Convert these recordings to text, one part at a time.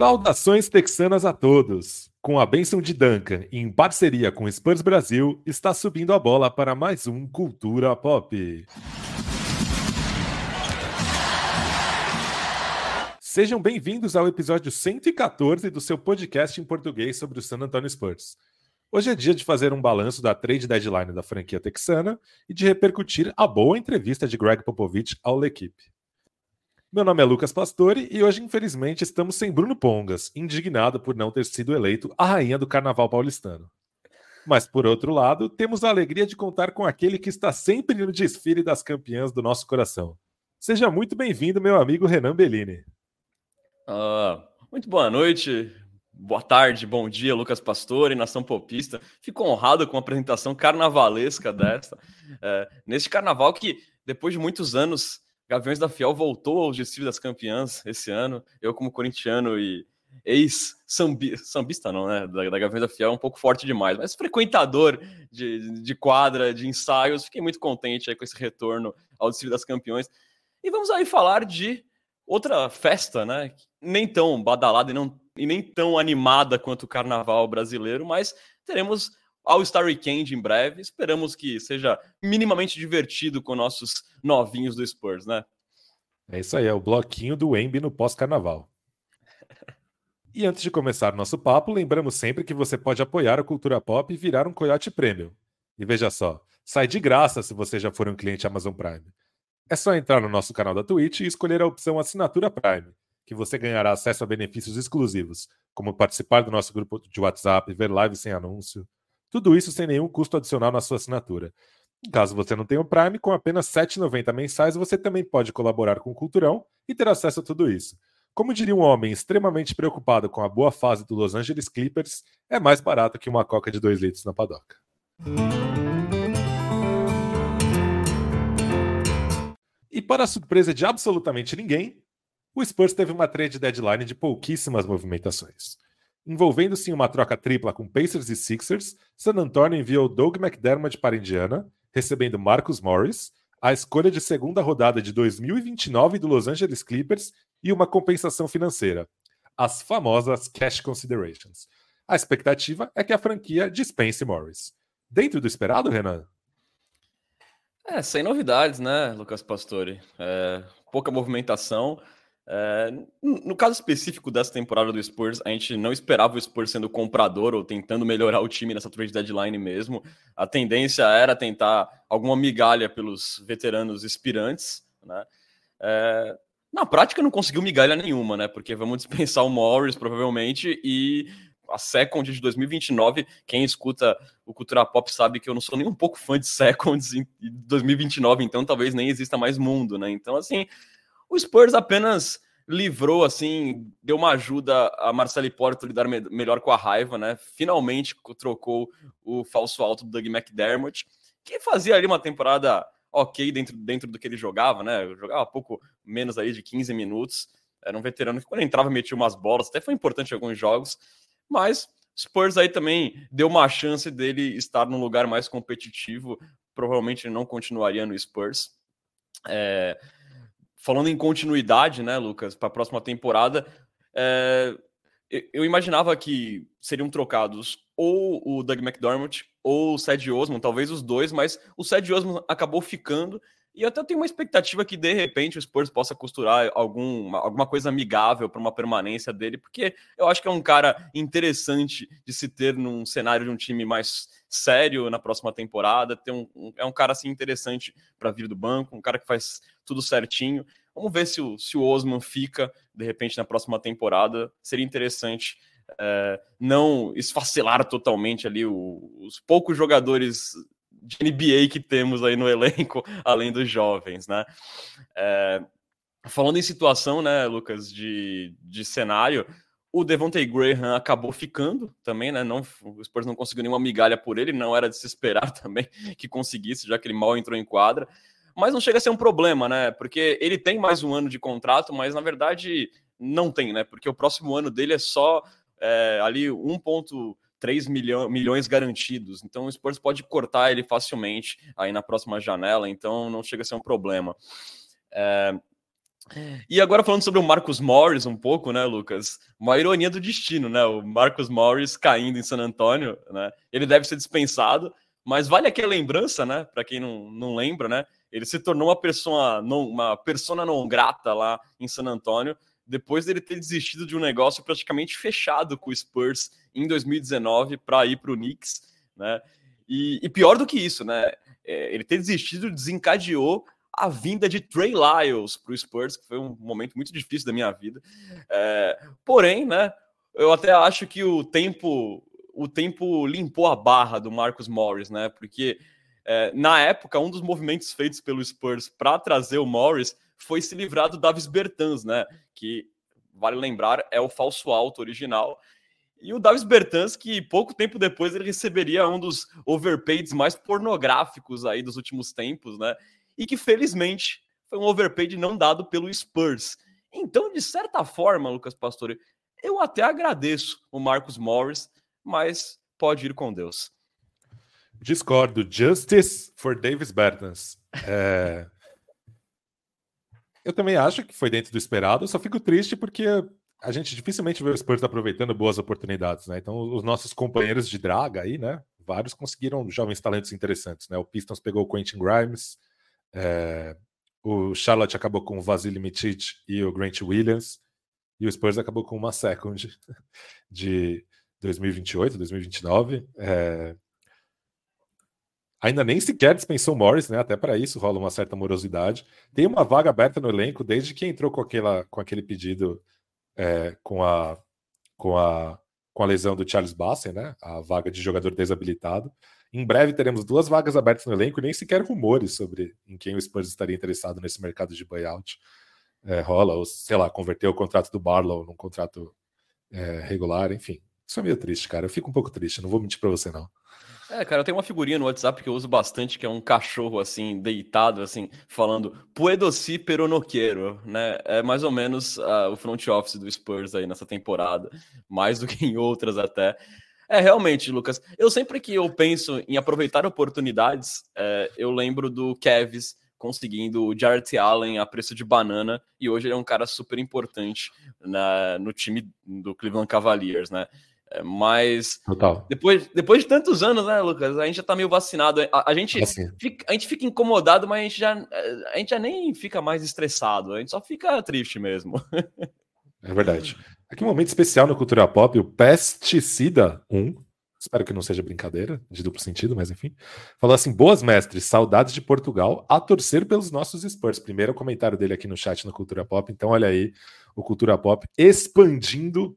Saudações texanas a todos! Com a bênção de Duncan e em parceria com Spurs Brasil, está subindo a bola para mais um Cultura Pop. Sejam bem-vindos ao episódio 114 do seu podcast em português sobre o San Antonio Spurs. Hoje é dia de fazer um balanço da trade deadline da franquia texana e de repercutir a boa entrevista de Greg Popovich ao L'Equipe. Meu nome é Lucas Pastore e hoje, infelizmente, estamos sem Bruno Pongas, indignado por não ter sido eleito a rainha do carnaval paulistano. Mas, por outro lado, temos a alegria de contar com aquele que está sempre no desfile das campeãs do nosso coração. Seja muito bem-vindo, meu amigo Renan Bellini. Uh, muito boa noite, boa tarde, bom dia, Lucas Pastore, Nação Popista. Fico honrado com a apresentação carnavalesca desta. É, neste carnaval que, depois de muitos anos Gaviões da Fiel voltou ao desfile das campeãs esse ano. Eu, como corintiano e ex-sambista, não, né? Da, da Gaviões da Fiel, um pouco forte demais, mas frequentador de, de quadra, de ensaios, fiquei muito contente aí com esse retorno ao desfile das campeões. E vamos aí falar de outra festa, né? Nem tão badalada e, não, e nem tão animada quanto o carnaval brasileiro, mas teremos All-Star Weekend em breve. Esperamos que seja minimamente divertido com nossos novinhos do Spurs, né? É isso aí, é o bloquinho do Embi no pós-carnaval. E antes de começar nosso papo, lembramos sempre que você pode apoiar a cultura pop e virar um Coyote Premium. E veja só, sai de graça se você já for um cliente Amazon Prime. É só entrar no nosso canal da Twitch e escolher a opção Assinatura Prime, que você ganhará acesso a benefícios exclusivos, como participar do nosso grupo de WhatsApp, ver lives sem anúncio, tudo isso sem nenhum custo adicional na sua assinatura. Caso você não tenha o Prime, com apenas R$ 7,90 mensais, você também pode colaborar com o Culturão e ter acesso a tudo isso. Como diria um homem extremamente preocupado com a boa fase do Los Angeles Clippers, é mais barato que uma coca de 2 litros na padoca. E para a surpresa de absolutamente ninguém, o Spurs teve uma trade deadline de pouquíssimas movimentações. Envolvendo-se em uma troca tripla com Pacers e Sixers, San Antonio enviou Doug McDermott para Indiana, recebendo Marcus Morris, a escolha de segunda rodada de 2029 do Los Angeles Clippers e uma compensação financeira, as famosas cash considerations. A expectativa é que a franquia dispense Morris. Dentro do esperado, Renan? É, sem novidades, né, Lucas Pastore? É, pouca movimentação. É, no caso específico dessa temporada do Spurs, a gente não esperava o Spurs sendo comprador ou tentando melhorar o time nessa trade deadline mesmo. A tendência era tentar alguma migalha pelos veteranos expirantes, né? É, na prática não conseguiu migalha nenhuma, né? Porque vamos dispensar o Morris provavelmente e a Second de 2029, quem escuta o Cultura Pop sabe que eu não sou nem um pouco fã de Seconds em 2029, então talvez nem exista mais mundo, né? Então assim, o Spurs apenas livrou, assim, deu uma ajuda a Marcelo Porto lidar me melhor com a raiva, né? Finalmente trocou o falso alto do Doug McDermott, que fazia ali uma temporada ok dentro, dentro do que ele jogava, né? Jogava pouco menos aí de 15 minutos. Era um veterano que quando entrava metia umas bolas, até foi importante em alguns jogos, mas Spurs aí também deu uma chance dele estar num lugar mais competitivo. Provavelmente não continuaria no Spurs. É, falando em continuidade, né, Lucas, para a próxima temporada, é, eu imaginava que seriam trocados ou o Doug McDermott ou o Ced Osman, talvez os dois, mas o Ced Osman acabou ficando e até tenho uma expectativa que de repente o Spurs possa costurar algum, alguma coisa amigável para uma permanência dele, porque eu acho que é um cara interessante de se ter num cenário de um time mais sério na próxima temporada. Tem um, um é um cara assim interessante para vir do banco, um cara que faz tudo certinho. Vamos ver se o, se o Osman fica de repente na próxima temporada. Seria interessante é, não esfacelar totalmente ali o, os poucos jogadores de NBA que temos aí no elenco, além dos jovens, né? É, falando em situação, né, Lucas, de, de cenário, o Devontae Graham acabou ficando também, né? Não, o Spurs não conseguiu nenhuma migalha por ele, não era de se esperar também que conseguisse, já que ele mal entrou em quadra. Mas não chega a ser um problema, né? Porque ele tem mais um ano de contrato, mas na verdade não tem, né? Porque o próximo ano dele é só é, ali 1,3 milhão, milhões garantidos. Então o Spurs pode cortar ele facilmente aí na próxima janela, então não chega a ser um problema. É, E agora falando sobre o Marcus Morris um pouco, né, Lucas? Uma ironia do destino, né? O Marcus Morris caindo em San Antonio, né? Ele deve ser dispensado, mas vale aqui a lembrança, né? Para quem não, não lembra, né? Ele se tornou uma pessoa não, uma persona não grata lá em San Antonio, depois dele ter desistido de um negócio praticamente fechado com o Spurs em 2019 para ir para o Knicks, né? E, e, pior do que isso, né? É, ele ter desistido desencadeou a vinda de Trey Lyles para o Spurs, que foi um momento muito difícil da minha vida. É, porém, né? Eu até acho que o tempo o tempo limpou a barra do Marcus Morris, né? Porque é, na época, um dos movimentos feitos pelo Spurs para trazer o Morris foi se livrar do Davis Bertans, né? Que, vale lembrar, é o falso alto original. E o Davis Bertans, que pouco tempo depois ele receberia um dos overpaids mais pornográficos aí dos últimos tempos, né? E que felizmente foi um overpaid não dado pelo Spurs. Então, de certa forma, Lucas Pastore, eu até agradeço o Marcos Morris, mas pode ir com Deus. Discordo. Justice for Davis Bertans. É... Eu também acho que foi dentro do esperado, só fico triste porque a gente dificilmente vê o Spurs aproveitando boas oportunidades, né? Então, os nossos companheiros de draga aí, né? Vários conseguiram jovens talentos interessantes, né? O Pistons pegou o Quentin Grimes, é... o Charlotte acabou com o Vasily Mitic e o Grant Williams, e o Spurs acabou com uma second de 2028, 2029. É... Ainda nem sequer dispensou Morris, né? Até para isso rola uma certa morosidade. Tem uma vaga aberta no elenco desde que entrou com, aquela, com aquele pedido é, com, a, com, a, com a lesão do Charles Bassett, né? A vaga de jogador desabilitado. Em breve teremos duas vagas abertas no elenco e nem sequer rumores sobre em quem o Spurs estaria interessado nesse mercado de buyout. É, rola, ou sei lá, converter o contrato do Barlow num contrato é, regular, enfim. Isso é meio triste, cara. Eu fico um pouco triste, não vou mentir para você, não. É, cara, eu tenho uma figurinha no WhatsApp que eu uso bastante, que é um cachorro, assim, deitado, assim, falando Puedo si, pero no quiero, né? É mais ou menos uh, o front office do Spurs aí nessa temporada, mais do que em outras até. É, realmente, Lucas, eu sempre que eu penso em aproveitar oportunidades, é, eu lembro do Kevs conseguindo o Jarrett Allen a preço de banana, e hoje ele é um cara super importante na, no time do Cleveland Cavaliers, né? É, mas Total. Depois, depois de tantos anos, né, Lucas? A gente já tá meio vacinado. A, a gente, assim. fica, a gente fica incomodado, mas a gente, já, a gente já nem fica mais estressado. A gente só fica triste mesmo. É verdade. Aqui um momento especial no Cultura Pop, o Pesticida 1. Espero que não seja brincadeira, de duplo sentido, mas enfim. Falou assim: boas mestres, saudades de Portugal, a torcer pelos nossos Spurs. Primeiro comentário dele aqui no chat no Cultura Pop. Então, olha aí, o Cultura Pop expandindo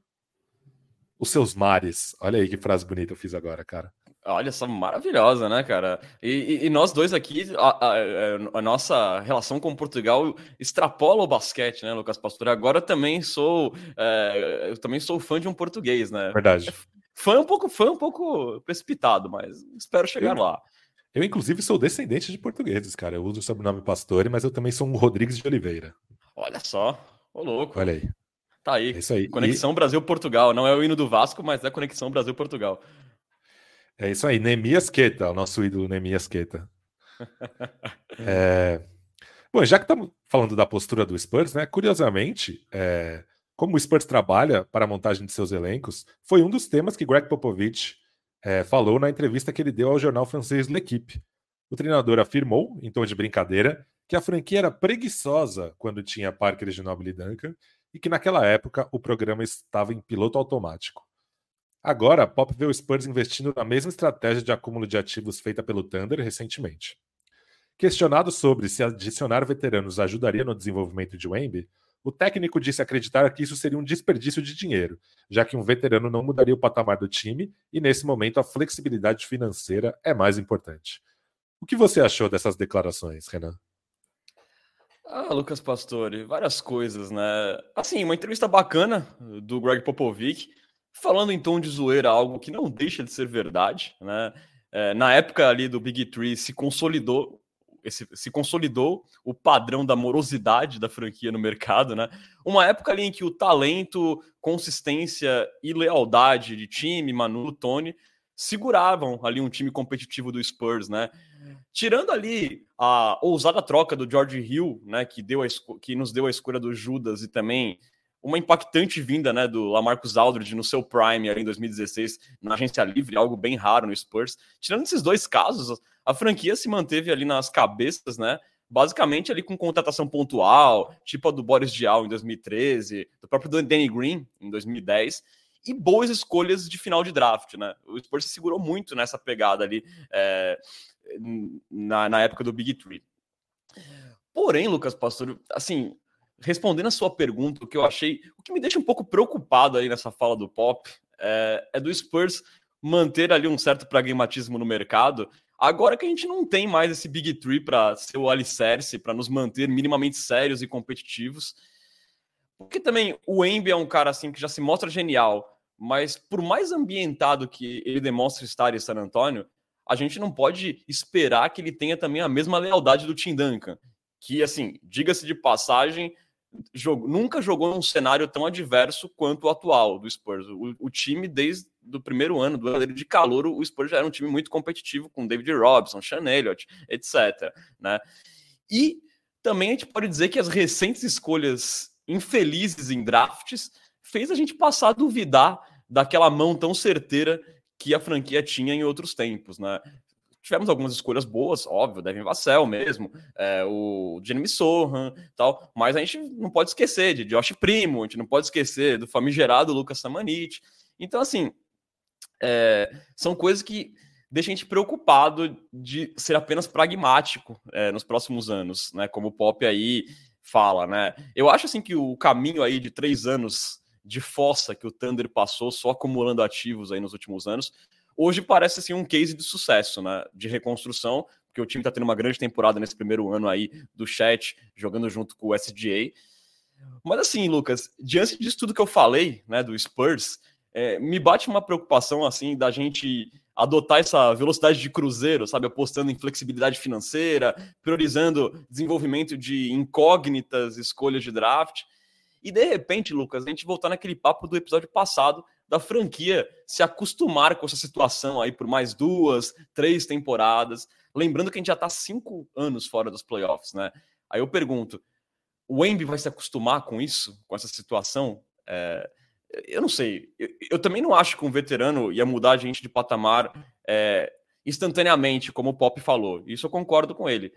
os seus mares. Olha aí que frase bonita eu fiz agora, cara. Olha só, maravilhosa, né, cara? E, e, e nós dois aqui, a, a, a, nossa relação com Portugal extrapola o basquete, né, Lucas Pastor? Agora também sou, é, eu também sou fã de um português, né? Verdade. Fã um pouco, fã um pouco precipitado, mas espero chegar eu, lá. Eu, inclusive, sou descendente de portugueses, cara. Eu uso o sobrenome Pastore, mas eu também sou um Rodrigues de Oliveira. Olha só, ô louco. Olha aí. Tá aí. É isso aí. Conexão e... Brasil-Portugal. Não é o hino do Vasco, mas é Conexão Brasil-Portugal. É isso aí. Nemias Queta, o nosso ídolo Nemias Queta. é... Bom, já que estamos falando da postura do Spurs, né? Curiosamente, é... como o Spurs trabalha para a montagem de seus elencos, foi um dos temas que Greg Popovich é, falou na entrevista que ele deu ao jornal francês L'Equipe. O treinador afirmou, em tom de brincadeira, que a franquia era preguiçosa quando tinha Parker, Ginobili e Duncan e que naquela época o programa estava em piloto automático. Agora, Pop vê o Spurs investindo na mesma estratégia de acúmulo de ativos feita pelo Thunder recentemente. Questionado sobre se adicionar veteranos ajudaria no desenvolvimento de Wemby, o técnico disse acreditar que isso seria um desperdício de dinheiro, já que um veterano não mudaria o patamar do time e, nesse momento, a flexibilidade financeira é mais importante. O que você achou dessas declarações, Renan? Ah, Lucas Pastore, várias coisas, né? Assim, uma entrevista bacana do Greg Popovic, falando em tom de zoeira algo que não deixa de ser verdade, né? É, na época ali do Big Three se consolidou esse, se consolidou o padrão da morosidade da franquia no mercado, né? Uma época ali em que o talento, consistência e lealdade de time, Manu, Tony, seguravam ali um time competitivo do Spurs, né? Tirando ali a ousada troca do George Hill, né, que, deu a que nos deu a escolha do Judas e também uma impactante vinda né, do Lamarcus Aldridge no seu prime ali em 2016 na agência livre, algo bem raro no Spurs. Tirando esses dois casos, a franquia se manteve ali nas cabeças, né? Basicamente ali com contratação pontual, tipo a do Boris Diaw em 2013, do próprio Danny Green em 2010, e boas escolhas de final de draft, né? O Spurs se segurou muito nessa pegada ali é, na, na época do Big Three. Porém, Lucas Pastor, assim, respondendo a sua pergunta, o que eu achei, o que me deixa um pouco preocupado aí nessa fala do Pop é, é do Spurs manter ali um certo pragmatismo no mercado. Agora que a gente não tem mais esse Big Three para ser o alicerce, para nos manter minimamente sérios e competitivos. Porque também o Embi é um cara assim que já se mostra genial, mas por mais ambientado que ele demonstre estar em San Antonio, a gente não pode esperar que ele tenha também a mesma lealdade do Tim Duncan, que assim, diga-se de passagem, nunca jogou num cenário tão adverso quanto o atual do Spurs. O, o time, desde o primeiro ano do ano de calor, o Spurs já era um time muito competitivo com David Robson, Sean Elliott, etc. Né? E também a gente pode dizer que as recentes escolhas infelizes em drafts fez a gente passar a duvidar daquela mão tão certeira que a franquia tinha em outros tempos, né? tivemos algumas escolhas boas, óbvio, Devin Vassell mesmo, é, o Jeremy Sohan tal, mas a gente não pode esquecer de Josh Primo, a gente não pode esquecer do famigerado Lucas Samanit. Então, assim, é, são coisas que deixam a gente preocupado de ser apenas pragmático é, nos próximos anos, né? Como o Pop aí fala, né? Eu acho assim que o caminho aí de três anos de fossa que o Thunder passou só acumulando ativos aí nos últimos anos hoje parece assim um case de sucesso, né? De reconstrução, porque o time está tendo uma grande temporada nesse primeiro ano aí do chat, jogando junto com o SGA. Mas assim, Lucas, diante disso tudo que eu falei, né, do Spurs, é, me bate uma preocupação assim da gente adotar essa velocidade de cruzeiro, sabe, apostando em flexibilidade financeira, priorizando desenvolvimento de incógnitas, escolhas de draft. E de repente, Lucas, a gente voltar naquele papo do episódio passado da franquia se acostumar com essa situação aí por mais duas, três temporadas. Lembrando que a gente já está cinco anos fora dos playoffs, né? Aí eu pergunto: o Embi vai se acostumar com isso, com essa situação? É, eu não sei. Eu, eu, também não acho que um veterano ia mudar a gente de patamar é, instantaneamente, como o Pop falou. Isso eu concordo com ele.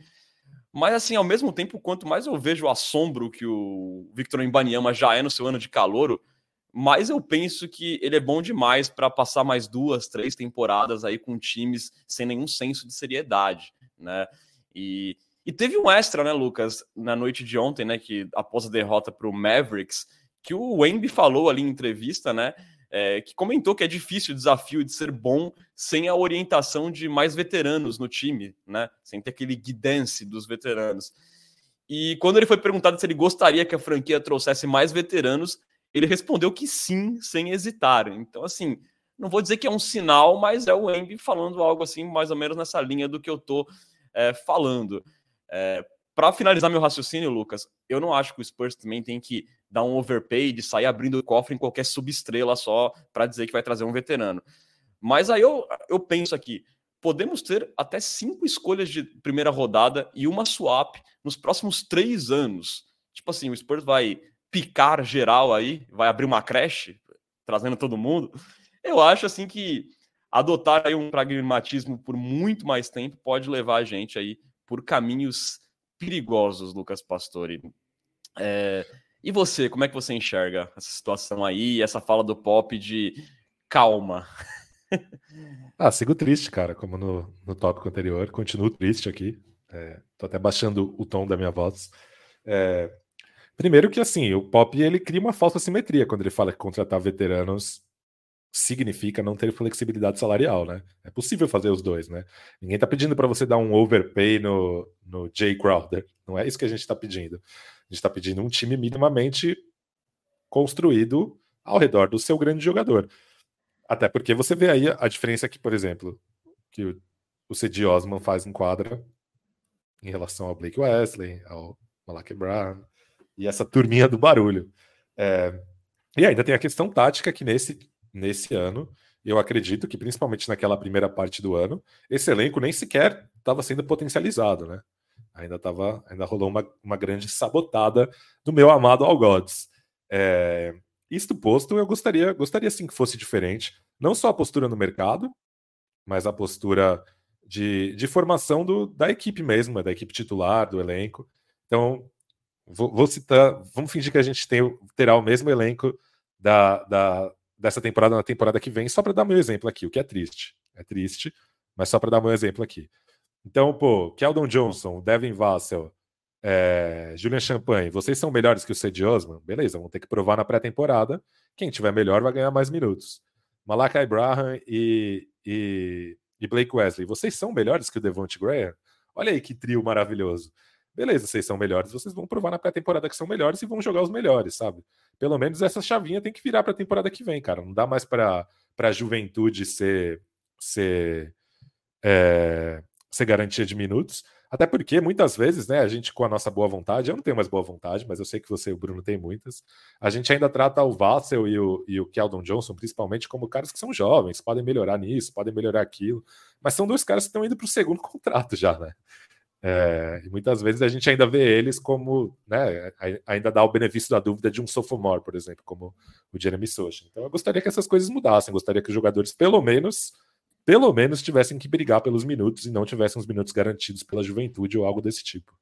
Mas, assim, ao mesmo tempo, quanto mais eu vejo o assombro que o Victor Embanyama já é no seu ano de calouro, mas eu penso que ele é bom demais para passar mais duas, três temporadas aí com times sem nenhum senso de seriedade, né? E, e teve um extra, né, Lucas, na noite de ontem, né, que após a derrota para o Mavericks, que o Wemby falou ali em entrevista, né, é, que comentou que é difícil o desafio de ser bom sem a orientação de mais veteranos no time, né, sem ter aquele guidance dos veteranos. E quando ele foi perguntado se ele gostaria que a franquia trouxesse mais veteranos, ele respondeu que sim, sem hesitar. Então, assim, não vou dizer que é um sinal, mas é o Embi falando algo assim, mais ou menos nessa linha do que eu tô é, falando. É, para finalizar meu raciocínio, Lucas, eu não acho que o Spurs também tem que dar um overpay de sair abrindo o cofre em qualquer subestrela só para dizer que vai trazer um veterano. Mas aí eu, eu penso aqui, podemos ter até cinco escolhas de primeira rodada e uma swap nos próximos três anos. Tipo assim, o Spurs vai picar geral aí, vai abrir uma creche, trazendo todo mundo. Eu acho assim que adotar aí um pragmatismo por muito mais tempo pode levar a gente aí por caminhos perigosos, Lucas Pastore. É... E você, como é que você enxerga essa situação aí, essa fala do Pop de calma? ah, sigo triste, cara, como no, no tópico anterior, continuo triste aqui. É, tô até baixando o tom da minha voz. É, Primeiro que assim, o Pop ele cria uma falsa simetria quando ele fala que contratar veteranos significa não ter flexibilidade salarial, né? É possível fazer os dois, né? Ninguém tá pedindo para você dar um overpay no, no Jay Crowder. Não é isso que a gente está pedindo. A gente está pedindo um time minimamente construído ao redor do seu grande jogador. Até porque você vê aí a diferença que, por exemplo, que o, Cedi Osman faz em quadra em relação ao Blake Wesley, ao Malaki Brown, e essa turminha do barulho. É, e ainda tem a questão tática que nesse, nesse ano eu acredito que, principalmente naquela primeira parte do ano, esse elenco nem sequer estava sendo potencializado, né? Ainda, tava, ainda rolou uma, uma grande sabotada do meu amado All Gods. É, isto posto, eu gostaria, gostaria sim que fosse diferente. Não só a postura no mercado, mas a postura de, de formação do, da equipe mesmo, da equipe titular, do elenco. Então, vou, vou citar, vamos fingir que a gente tem, terá o mesmo elenco da, da, dessa temporada na temporada que vem, só para dar meu exemplo aqui, o que é triste. É triste, mas só para dar meu exemplo aqui. Então, pô, Keldon Johnson, Devin Vassell, é, Julian Champagne, vocês são melhores que o Cedi Osman? Beleza, vão ter que provar na pré-temporada. Quem tiver melhor vai ganhar mais minutos. Malakai Braham e, e, e, Blake Wesley, vocês são melhores que o Devonte Graham? Olha aí que trio maravilhoso. Beleza, vocês são melhores, vocês vão provar na pré-temporada que são melhores e vão jogar os melhores, sabe? Pelo menos essa chavinha tem que virar para a temporada que vem, cara. Não dá mais para a juventude ser, ser é, ser garantia de minutos. Até porque muitas vezes, né, a gente com a nossa boa vontade, eu não tenho mais boa vontade, mas eu sei que você e o Bruno têm muitas. A gente ainda trata o Vassell e o, e o Keldon Johnson, principalmente, como caras que são jovens, podem melhorar nisso, podem melhorar aquilo. Mas são dois caras que estão indo para o segundo contrato já, né? É, e muitas vezes a gente ainda vê eles como, né, ainda dá o benefício da dúvida de um sophomore, por exemplo, como o Jeremy Socha. Então eu gostaria que essas coisas mudassem, gostaria que os jogadores, pelo menos, pelo menos tivessem que brigar pelos minutos e não tivessem os minutos garantidos pela juventude ou algo desse tipo.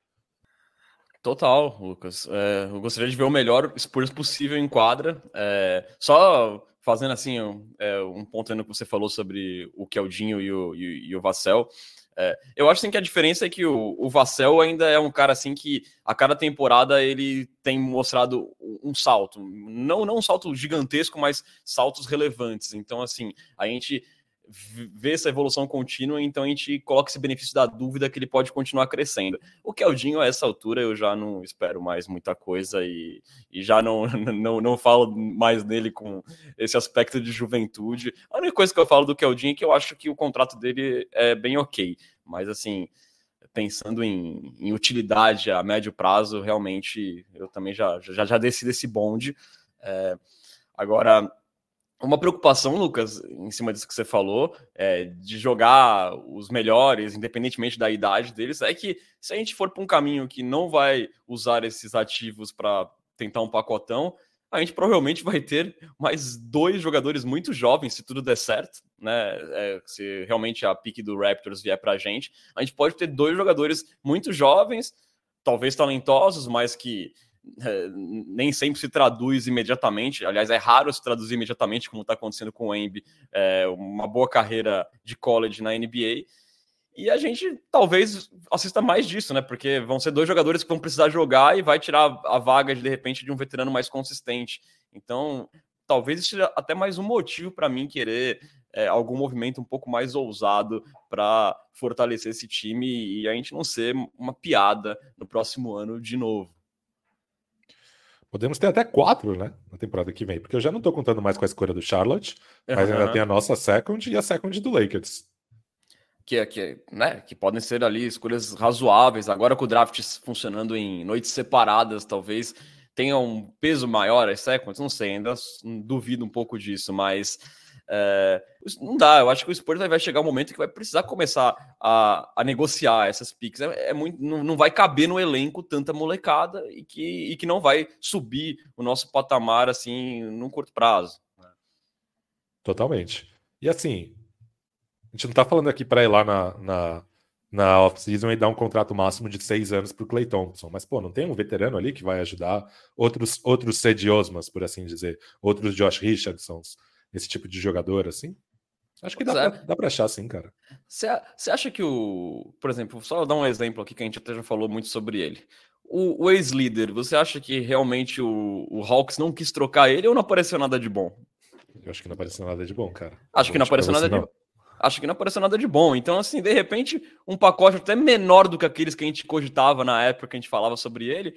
Total, Lucas. É, eu gostaria de ver o melhor Spurs possível em quadra. É, só fazendo assim um, é, um ponto ainda que você falou sobre o Keldinho e o, e, e o Vassell. É, eu acho assim, que a diferença é que o, o Vassell ainda é um cara assim que a cada temporada ele tem mostrado um salto. Não, não um salto gigantesco, mas saltos relevantes. Então, assim, a gente ver essa evolução contínua, então a gente coloca esse benefício da dúvida que ele pode continuar crescendo. O Keldinho, a essa altura, eu já não espero mais muita coisa e, e já não, não, não falo mais nele com esse aspecto de juventude. A única coisa que eu falo do Keldinho é que eu acho que o contrato dele é bem ok, mas assim, pensando em, em utilidade a médio prazo, realmente eu também já, já, já desci desse bonde. É, agora uma preocupação, Lucas, em cima disso que você falou, é, de jogar os melhores, independentemente da idade deles, é que se a gente for para um caminho que não vai usar esses ativos para tentar um pacotão, a gente provavelmente vai ter mais dois jogadores muito jovens, se tudo der certo, né? É, se realmente a pique do Raptors vier para a gente, a gente pode ter dois jogadores muito jovens, talvez talentosos, mas que é, nem sempre se traduz imediatamente. Aliás, é raro se traduzir imediatamente, como está acontecendo com o Embi, é, uma boa carreira de college na NBA. E a gente talvez assista mais disso, né? Porque vão ser dois jogadores que vão precisar jogar e vai tirar a vaga de, de repente de um veterano mais consistente. Então, talvez seja até mais um motivo para mim querer é, algum movimento um pouco mais ousado para fortalecer esse time e a gente não ser uma piada no próximo ano de novo. Podemos ter até quatro, né? Na temporada que vem, porque eu já não tô contando mais com a escolha do Charlotte, mas uhum. ainda tem a nossa second e a second do Lakers. Que, que, né, que podem ser ali escolhas razoáveis. Agora com o draft funcionando em noites separadas, talvez tenha um peso maior as seconds, não sei, ainda duvido um pouco disso, mas é, não dá, eu acho que o Spurs vai chegar um momento que vai precisar começar a, a negociar essas picks. É, é, muito, não, não, vai caber no elenco tanta molecada e que, e que não vai subir o nosso patamar assim num curto prazo. Totalmente. E assim, a gente não tá falando aqui para ir lá na, na, na off-season e dar um contrato máximo de seis anos para Clay Thompson. Mas, pô, não tem um veterano ali que vai ajudar outros, outros Cedi Osmas, por assim dizer, outros Josh Richardsons esse tipo de jogador, assim? Acho que dá, é. pra, dá pra achar, sim, cara. Você acha que o. Por exemplo, só dar um exemplo aqui que a gente até já falou muito sobre ele. O, o ex-líder, você acha que realmente o, o Hawks não quis trocar ele ou não apareceu nada de bom? Eu acho que não apareceu nada de bom, cara. Acho que não apareceu nada não. de Acho que não apareceu nada de bom. Então, assim, de repente, um pacote até menor do que aqueles que a gente cogitava na época que a gente falava sobre ele,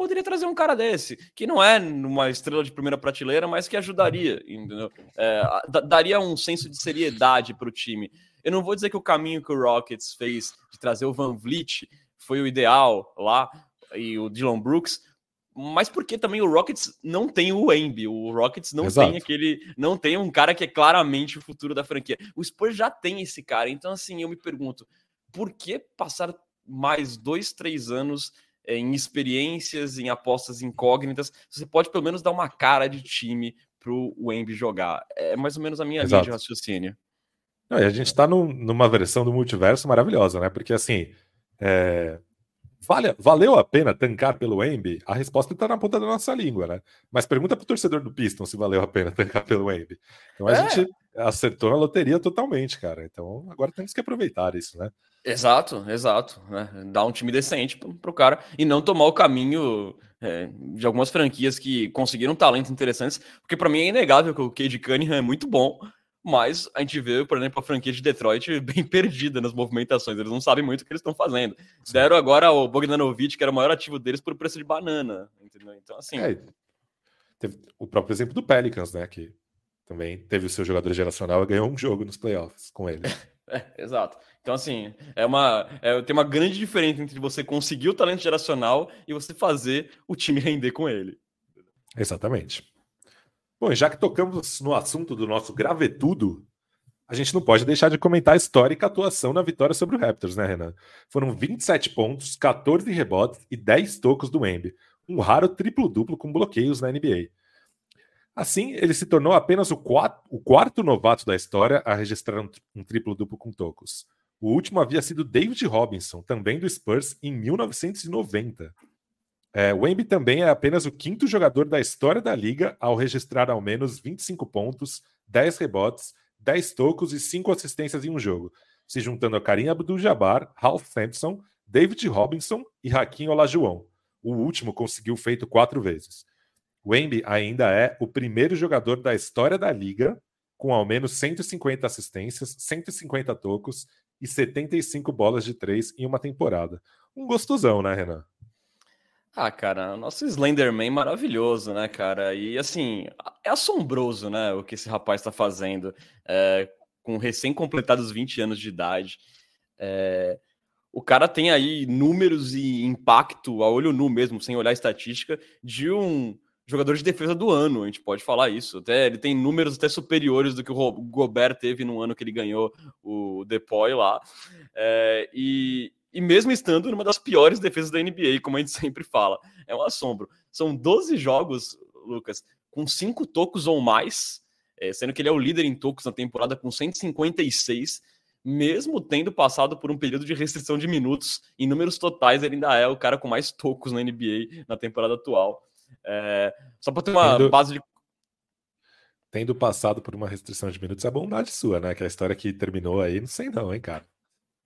poderia trazer um cara desse, que não é uma estrela de primeira prateleira, mas que ajudaria, entendeu? É, daria um senso de seriedade para o time. Eu não vou dizer que o caminho que o Rockets fez de trazer o Van Vliet foi o ideal lá, e o Dylan Brooks, mas porque também o Rockets não tem o Embi, o Rockets não Exato. tem aquele, não tem um cara que é claramente o futuro da franquia. O Spurs já tem esse cara, então assim, eu me pergunto, por que passar mais dois, três anos em experiências, em apostas incógnitas? Você pode pelo menos dar uma cara de time pro Embi jogar. É mais ou menos a minha Exato. linha de raciocínio. Não, a gente está num, numa versão do multiverso maravilhosa, né? Porque assim, é, Vale, valeu a pena tancar pelo Embi? A resposta está na ponta da nossa língua, né? Mas pergunta para o torcedor do Piston se valeu a pena tancar pelo Embi. Então a é. gente acertou na loteria totalmente, cara. Então agora temos que aproveitar isso, né? Exato, exato. Né? Dar um time decente para o cara e não tomar o caminho é, de algumas franquias que conseguiram talentos interessantes, porque para mim é inegável que o Cade Cunningham é muito bom, mas a gente vê, por exemplo, a franquia de Detroit bem perdida nas movimentações. Eles não sabem muito o que eles estão fazendo. Sim. Deram agora o Bogdanovic, que era o maior ativo deles, por preço de banana. Entendeu? Então, assim. É, teve o próprio exemplo do Pelicans, né? Que também teve o seu jogador geracional e ganhou um jogo nos playoffs com ele. é, exato. Então, assim, é uma, é, tem uma grande diferença entre você conseguir o talento geracional e você fazer o time render com ele. Exatamente. Bom, já que tocamos no assunto do nosso gravetudo, a gente não pode deixar de comentar a histórica atuação na vitória sobre o Raptors, né, Renan? Foram 27 pontos, 14 rebotes e 10 tocos do Embi, um raro triplo-duplo com bloqueios na NBA. Assim, ele se tornou apenas o, o quarto novato da história a registrar um, um triplo-duplo com tocos. O último havia sido David Robinson, também do Spurs, em 1990. É, o Embi também é apenas o quinto jogador da história da liga ao registrar ao menos 25 pontos, 10 rebotes, 10 tocos e 5 assistências em um jogo, se juntando a Karim Abdul-Jabbar, Ralph Sampson, David Robinson e Hakim Olajuwon. O último conseguiu feito quatro vezes. O Embi ainda é o primeiro jogador da história da liga com ao menos 150 assistências, 150 tocos e 75 bolas de três em uma temporada. Um gostosão, né, Renan? Ah, cara, nosso Slenderman maravilhoso, né, cara? E assim, é assombroso, né, o que esse rapaz está fazendo, é, com recém-completados 20 anos de idade. É, o cara tem aí números e impacto a olho nu mesmo, sem olhar estatística, de um jogador de defesa do ano, a gente pode falar isso. Até ele tem números até superiores do que o Gobert teve no ano que ele ganhou o Depoy lá. É, e, e mesmo estando numa das piores defesas da NBA, como a gente sempre fala. É um assombro. São 12 jogos, Lucas, com cinco tocos ou mais, é, sendo que ele é o líder em tocos na temporada com 156, mesmo tendo passado por um período de restrição de minutos, em números totais ele ainda é o cara com mais tocos na NBA na temporada atual. É, só para ter uma tendo, base de. Tendo passado por uma restrição de minutos, é bondade sua, né? Que a história que terminou aí, não sei não, hein, cara.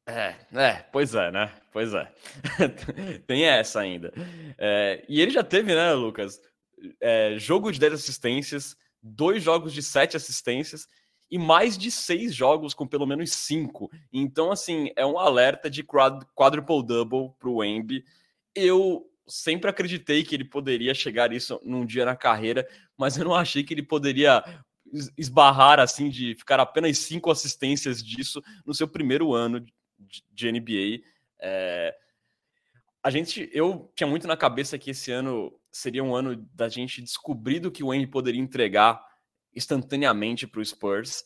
É, é, pois é, né? Pois é. Tem essa ainda. É, e ele já teve, né, Lucas? É, jogo de 10 assistências, dois jogos de 7 assistências e mais de seis jogos com pelo menos cinco. Então, assim, é um alerta de quadruple-double para o Wemby. Eu sempre acreditei que ele poderia chegar isso num dia na carreira, mas eu não achei que ele poderia esbarrar assim de ficar apenas cinco assistências disso no seu primeiro ano de NBA. É, a gente, eu tinha muito na cabeça que esse ano seria um ano da gente descobrir do que o Henry poderia entregar instantaneamente para o Spurs.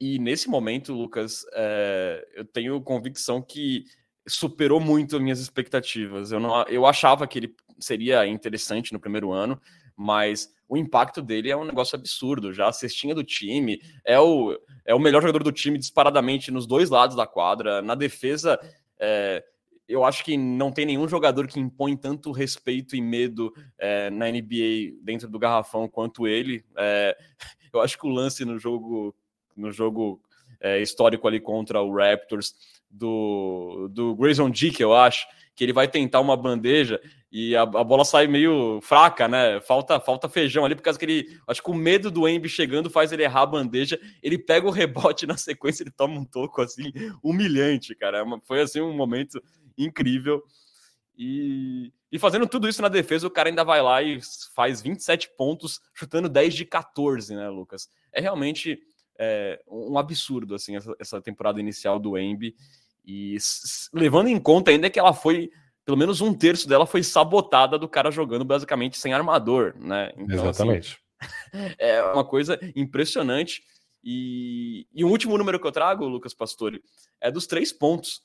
E nesse momento, Lucas, é, eu tenho convicção que superou muito as minhas expectativas. Eu, não, eu achava que ele seria interessante no primeiro ano, mas o impacto dele é um negócio absurdo. Já a cestinha do time é o, é o melhor jogador do time disparadamente nos dois lados da quadra. Na defesa, é, eu acho que não tem nenhum jogador que impõe tanto respeito e medo é, na NBA dentro do garrafão quanto ele. É, eu acho que o lance no jogo, no jogo é, histórico ali contra o Raptors do, do Grayson Dick, eu acho, que ele vai tentar uma bandeja e a, a, bola sai meio fraca, né? Falta, falta feijão ali, por causa que ele. Acho que o medo do Embi chegando faz ele errar a bandeja. Ele pega o rebote na sequência, ele toma um toco assim, humilhante, cara. É foi assim um momento incrível. E, e fazendo tudo isso na defesa, o cara ainda vai lá e faz 27 pontos, chutando 10 de 14, né, Lucas? É realmente é, um absurdo, assim, essa, essa temporada inicial do Embi. E levando em conta ainda que ela foi pelo menos um terço dela foi sabotada do cara jogando basicamente sem armador, né? Então, assim, Exatamente. Assim, é uma coisa impressionante. E, e o último número que eu trago, Lucas Pastore, é dos três pontos.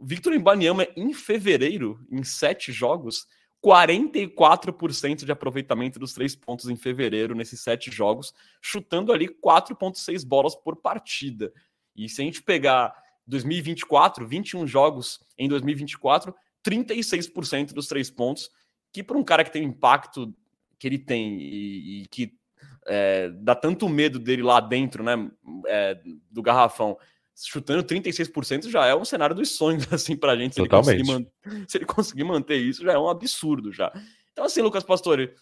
Victor Embanyama, em fevereiro, em sete jogos, 44% de aproveitamento dos três pontos em fevereiro, nesses sete jogos, chutando ali 4,6 bolas por partida. E se a gente pegar 2024, 21 jogos em 2024, 36% dos três pontos, que para um cara que tem o impacto que ele tem e, e que é, dá tanto medo dele lá dentro, né, é, do garrafão, chutando 36% já é um cenário dos sonhos, assim, pra gente. Se Totalmente. Ele conseguir, se ele conseguir manter isso, já é um absurdo já. Então, assim, Lucas Pastore,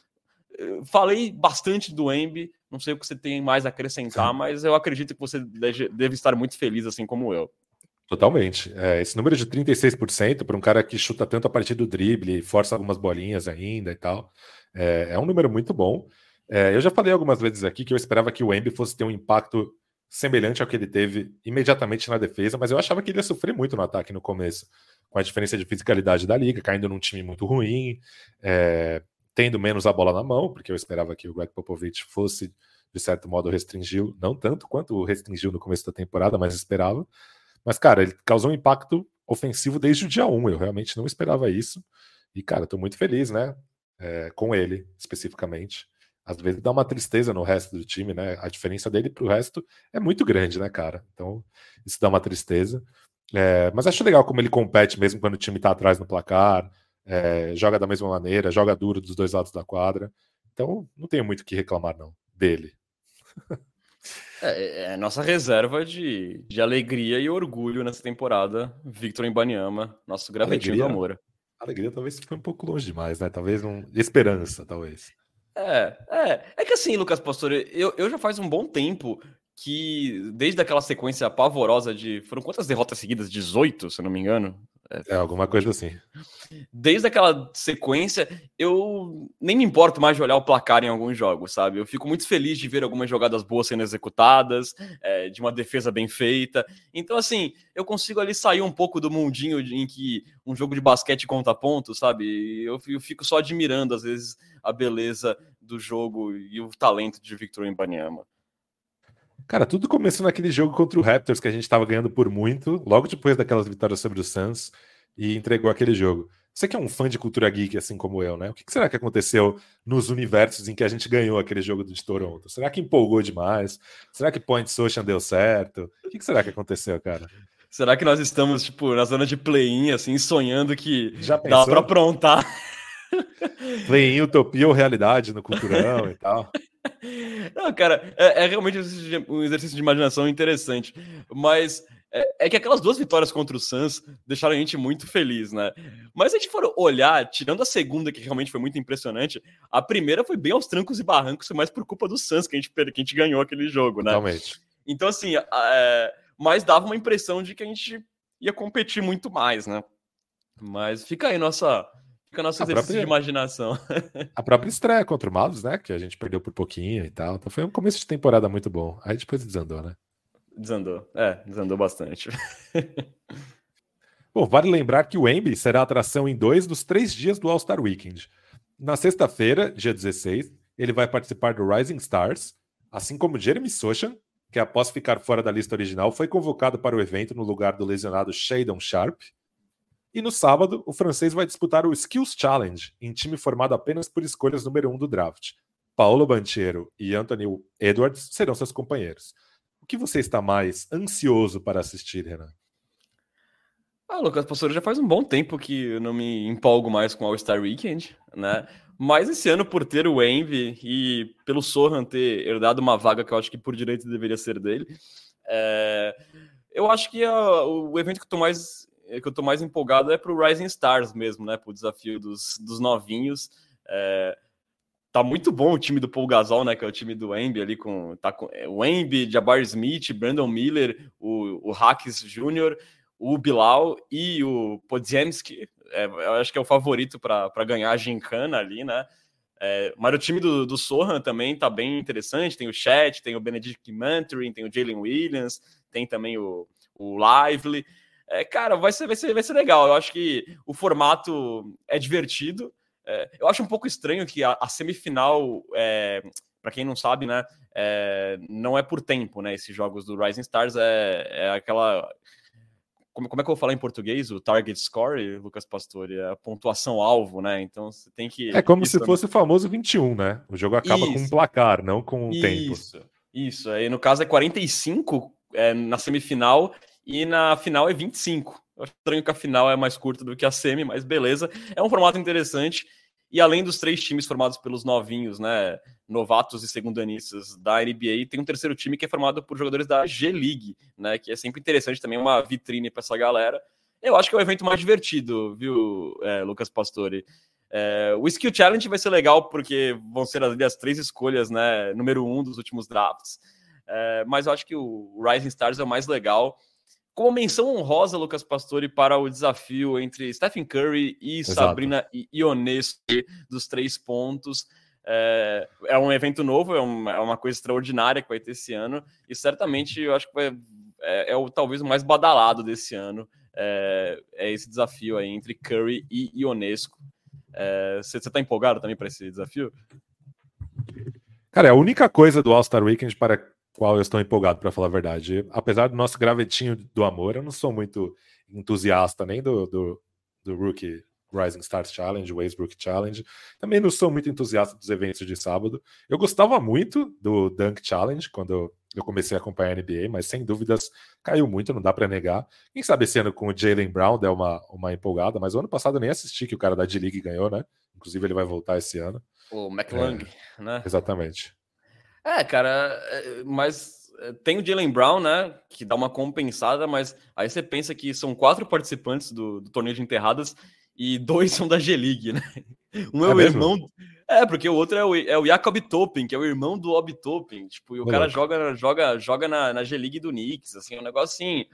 falei bastante do Embi, não sei o que você tem mais a acrescentar, Sim. mas eu acredito que você deve estar muito feliz, assim como eu. Totalmente. É, esse número de 36% para um cara que chuta tanto a partir do drible, força algumas bolinhas ainda e tal, é, é um número muito bom. É, eu já falei algumas vezes aqui que eu esperava que o Embi fosse ter um impacto semelhante ao que ele teve imediatamente na defesa, mas eu achava que ele ia sofrer muito no ataque no começo, com a diferença de fisicalidade da liga, caindo num time muito ruim, é, tendo menos a bola na mão, porque eu esperava que o Greg Popovich fosse, de certo modo, restringiu, não tanto quanto restringiu no começo da temporada, mas esperava. Mas, cara, ele causou um impacto ofensivo desde o dia 1, eu realmente não esperava isso. E, cara, tô muito feliz, né, é, com ele, especificamente às vezes dá uma tristeza no resto do time, né? A diferença dele para o resto é muito grande, né, cara? Então, isso dá uma tristeza. É, mas acho legal como ele compete mesmo quando o time está atrás no placar, é, joga da mesma maneira, joga duro dos dois lados da quadra. Então, não tenho muito o que reclamar, não, dele. É, é, é nossa reserva de, de alegria e orgulho nessa temporada, Victor Embanyama, nosso gravetinho do amor. Alegria talvez foi um pouco longe demais, né? Talvez um... Esperança, talvez. É, é. É que assim, Lucas Pastore, eu, eu já faz um bom tempo que, desde aquela sequência pavorosa de. Foram quantas derrotas seguidas? 18, se não me engano. É, alguma coisa assim. Desde aquela sequência, eu nem me importo mais de olhar o placar em alguns jogos, sabe? Eu fico muito feliz de ver algumas jogadas boas sendo executadas, é, de uma defesa bem feita. Então, assim, eu consigo ali sair um pouco do mundinho em que um jogo de basquete conta pontos, sabe? Eu, eu fico só admirando, às vezes, a beleza do jogo e o talento de Victor Embanyama. Cara, tudo começou naquele jogo contra o Raptors que a gente estava ganhando por muito, logo depois daquelas vitórias sobre o Suns, e entregou aquele jogo. Você que é um fã de cultura geek, assim como eu, né? O que será que aconteceu nos universos em que a gente ganhou aquele jogo de Toronto? Será que empolgou demais? Será que Point Social deu certo? O que será que aconteceu, cara? Será que nós estamos, tipo, na zona de play-in, assim, sonhando que Já dá para aprontar? Play-in, utopia ou realidade no culturão e tal? Não, cara, é, é realmente um exercício de imaginação interessante. Mas é, é, que aquelas duas vitórias contra o Suns deixaram a gente muito feliz, né? Mas se a gente for olhar, tirando a segunda, que realmente foi muito impressionante, a primeira foi bem aos trancos e barrancos, mas por culpa do Suns que a gente, que a gente ganhou aquele jogo, né? Totalmente. Então, assim, é, mas dava uma impressão de que a gente ia competir muito mais, né? Mas fica aí nossa Fica nosso a exercício própria, de imaginação. A própria estreia contra o Mavs, né? Que a gente perdeu por pouquinho e tal. Então foi um começo de temporada muito bom. Aí depois desandou, né? Desandou. É, desandou bastante. bom, vale lembrar que o Embi será atração em dois dos três dias do All-Star Weekend. Na sexta-feira, dia 16, ele vai participar do Rising Stars, assim como Jeremy Sochan, que após ficar fora da lista original, foi convocado para o evento no lugar do lesionado Shadon Sharp. E no sábado, o francês vai disputar o Skills Challenge, em time formado apenas por escolhas número um do draft. Paulo Banchero e Anthony Edwards serão seus companheiros. O que você está mais ansioso para assistir, Renan? Ah, Lucas, professor, já faz um bom tempo que eu não me empolgo mais com o All-Star Weekend, né? Mas esse ano, por ter o Envy e pelo Sohan ter herdado uma vaga que eu acho que por direito deveria ser dele, é... eu acho que a, o evento que eu estou mais que eu tô mais empolgado é pro Rising Stars mesmo, né? Pro desafio dos, dos novinhos. É, tá muito bom o time do Paul Gasol, né? Que é o time do Embi ali com, tá com é, o Embi, Jabbar Smith, Brandon Miller, o, o Hacks Jr., o Bilal e o Podziemski. É, eu acho que é o favorito para ganhar a gincana ali, né? É, mas o time do, do Sohan também tá bem interessante. Tem o Chat, tem o Benedict Manturin, tem o Jalen Williams, tem também o, o Lively. É, cara, vai ser, vai, ser, vai ser legal. Eu acho que o formato é divertido. É, eu acho um pouco estranho que a, a semifinal, é, para quem não sabe, né, é, não é por tempo, né? Esses jogos do Rising Stars é, é aquela como, como é que eu vou falar em português? O target score, Lucas Pastore, é a pontuação alvo, né? Então você tem que. É como se fosse o famoso 21, né? O jogo acaba isso. com um placar, não com um isso. tempo. Isso, isso. Aí no caso é 45 é, na semifinal e na final é 25. Eu acho estranho que a final é mais curta do que a semi, mas beleza. É um formato interessante. E além dos três times formados pelos novinhos, né, novatos e segundanistas da NBA, tem um terceiro time que é formado por jogadores da G-League, né, que é sempre interessante também, uma vitrine para essa galera. Eu acho que é o evento mais divertido, viu, é, Lucas Pastore? É, o Skill Challenge vai ser legal porque vão ser as, as três escolhas, né, número um dos últimos drafts. É, mas eu acho que o Rising Stars é o mais legal. Como menção honrosa, Lucas Pastore, para o desafio entre Stephen Curry e Exato. Sabrina Ionescu dos três pontos. É, é, um evento novo, é uma, é uma, coisa extraordinária que vai ter esse ano, e certamente eu acho que vai, é, é o talvez o mais badalado desse ano. É, é esse desafio aí entre Curry e Ionesco. Você está empolgado também para esse desafio? Cara, é a única coisa do All-Star Weekend para qual eu estou empolgado, para falar a verdade. Apesar do nosso gravetinho do amor, eu não sou muito entusiasta nem do, do, do Rookie Rising Stars Challenge, Westbrook Challenge. Também não sou muito entusiasta dos eventos de sábado. Eu gostava muito do Dunk Challenge quando eu comecei a acompanhar a NBA, mas sem dúvidas caiu muito, não dá para negar. Quem sabe esse ano com o Jalen Brown deu uma, uma empolgada, mas o ano passado eu nem assisti que o cara da D-League ganhou, né? Inclusive ele vai voltar esse ano. O McLung, é, né? Exatamente. É, cara, é, mas é, tem o Jalen Brown, né? Que dá uma compensada, mas aí você pensa que são quatro participantes do, do torneio de enterradas e dois são da G-League, né? Um é, é o mesmo? irmão. É, porque o outro é o, é o Jacob Toppen, que é o irmão do Ob Toppen. Tipo, e o cara joga, joga, joga na, na G-League do Knicks, assim, um negócio assim.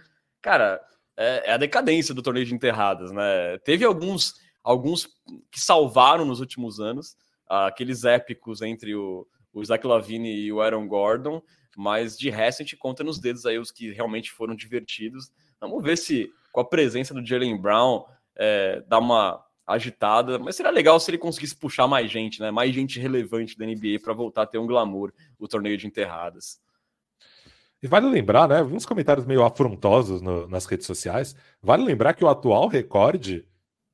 Cara, é, é, a decadência do torneio de enterradas, né? Teve alguns, alguns que salvaram nos últimos anos, aqueles épicos entre o o Zach Lavine e o Aaron Gordon, mas de resto a gente conta nos dedos aí os que realmente foram divertidos. Vamos ver se com a presença do Jalen Brown é, dá uma agitada, mas seria legal se ele conseguisse puxar mais gente, né? Mais gente relevante da NBA para voltar a ter um glamour o torneio de enterradas. E vale lembrar, né? Uns comentários meio afrontosos no, nas redes sociais. Vale lembrar que o atual recorde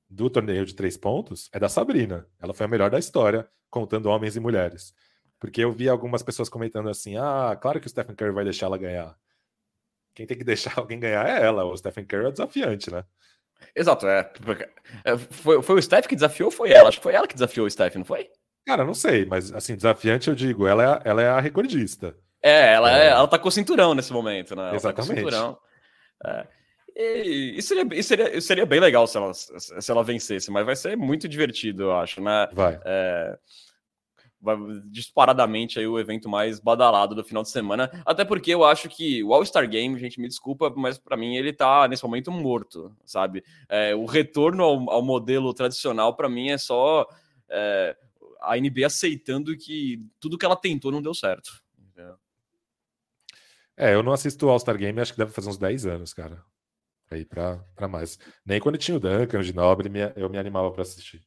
do torneio de três pontos é da Sabrina. Ela foi a melhor da história, contando homens e mulheres. Porque eu vi algumas pessoas comentando assim: ah, claro que o Stephen Curry vai deixar ela ganhar. Quem tem que deixar alguém ganhar é ela. O Stephen Curry é desafiante, né? Exato, é. é. Foi, foi o Steph que desafiou ou foi ela? Acho que foi ela que desafiou o Steph, não foi? Cara, não sei, mas assim, desafiante eu digo, ela é, ela é a recordista. É, ela, é. é ela tá com o cinturão nesse momento, né? Ela Exatamente. Tá com o cinturão. É. E, e, seria, e seria, seria bem legal se ela, se ela vencesse, mas vai ser muito divertido, eu acho, né? Vai. É, disparadamente aí o evento mais badalado do final de semana. Até porque eu acho que o All-Star Game, gente, me desculpa, mas para mim ele tá nesse momento morto, sabe? É, o retorno ao, ao modelo tradicional, para mim, é só é, a NBA aceitando que tudo que ela tentou não deu certo. É, eu não assisto All-Star Game, acho que deve fazer uns 10 anos, cara. Aí pra mais. Nem quando tinha o Duncan, o Ginobre, eu me animava para assistir.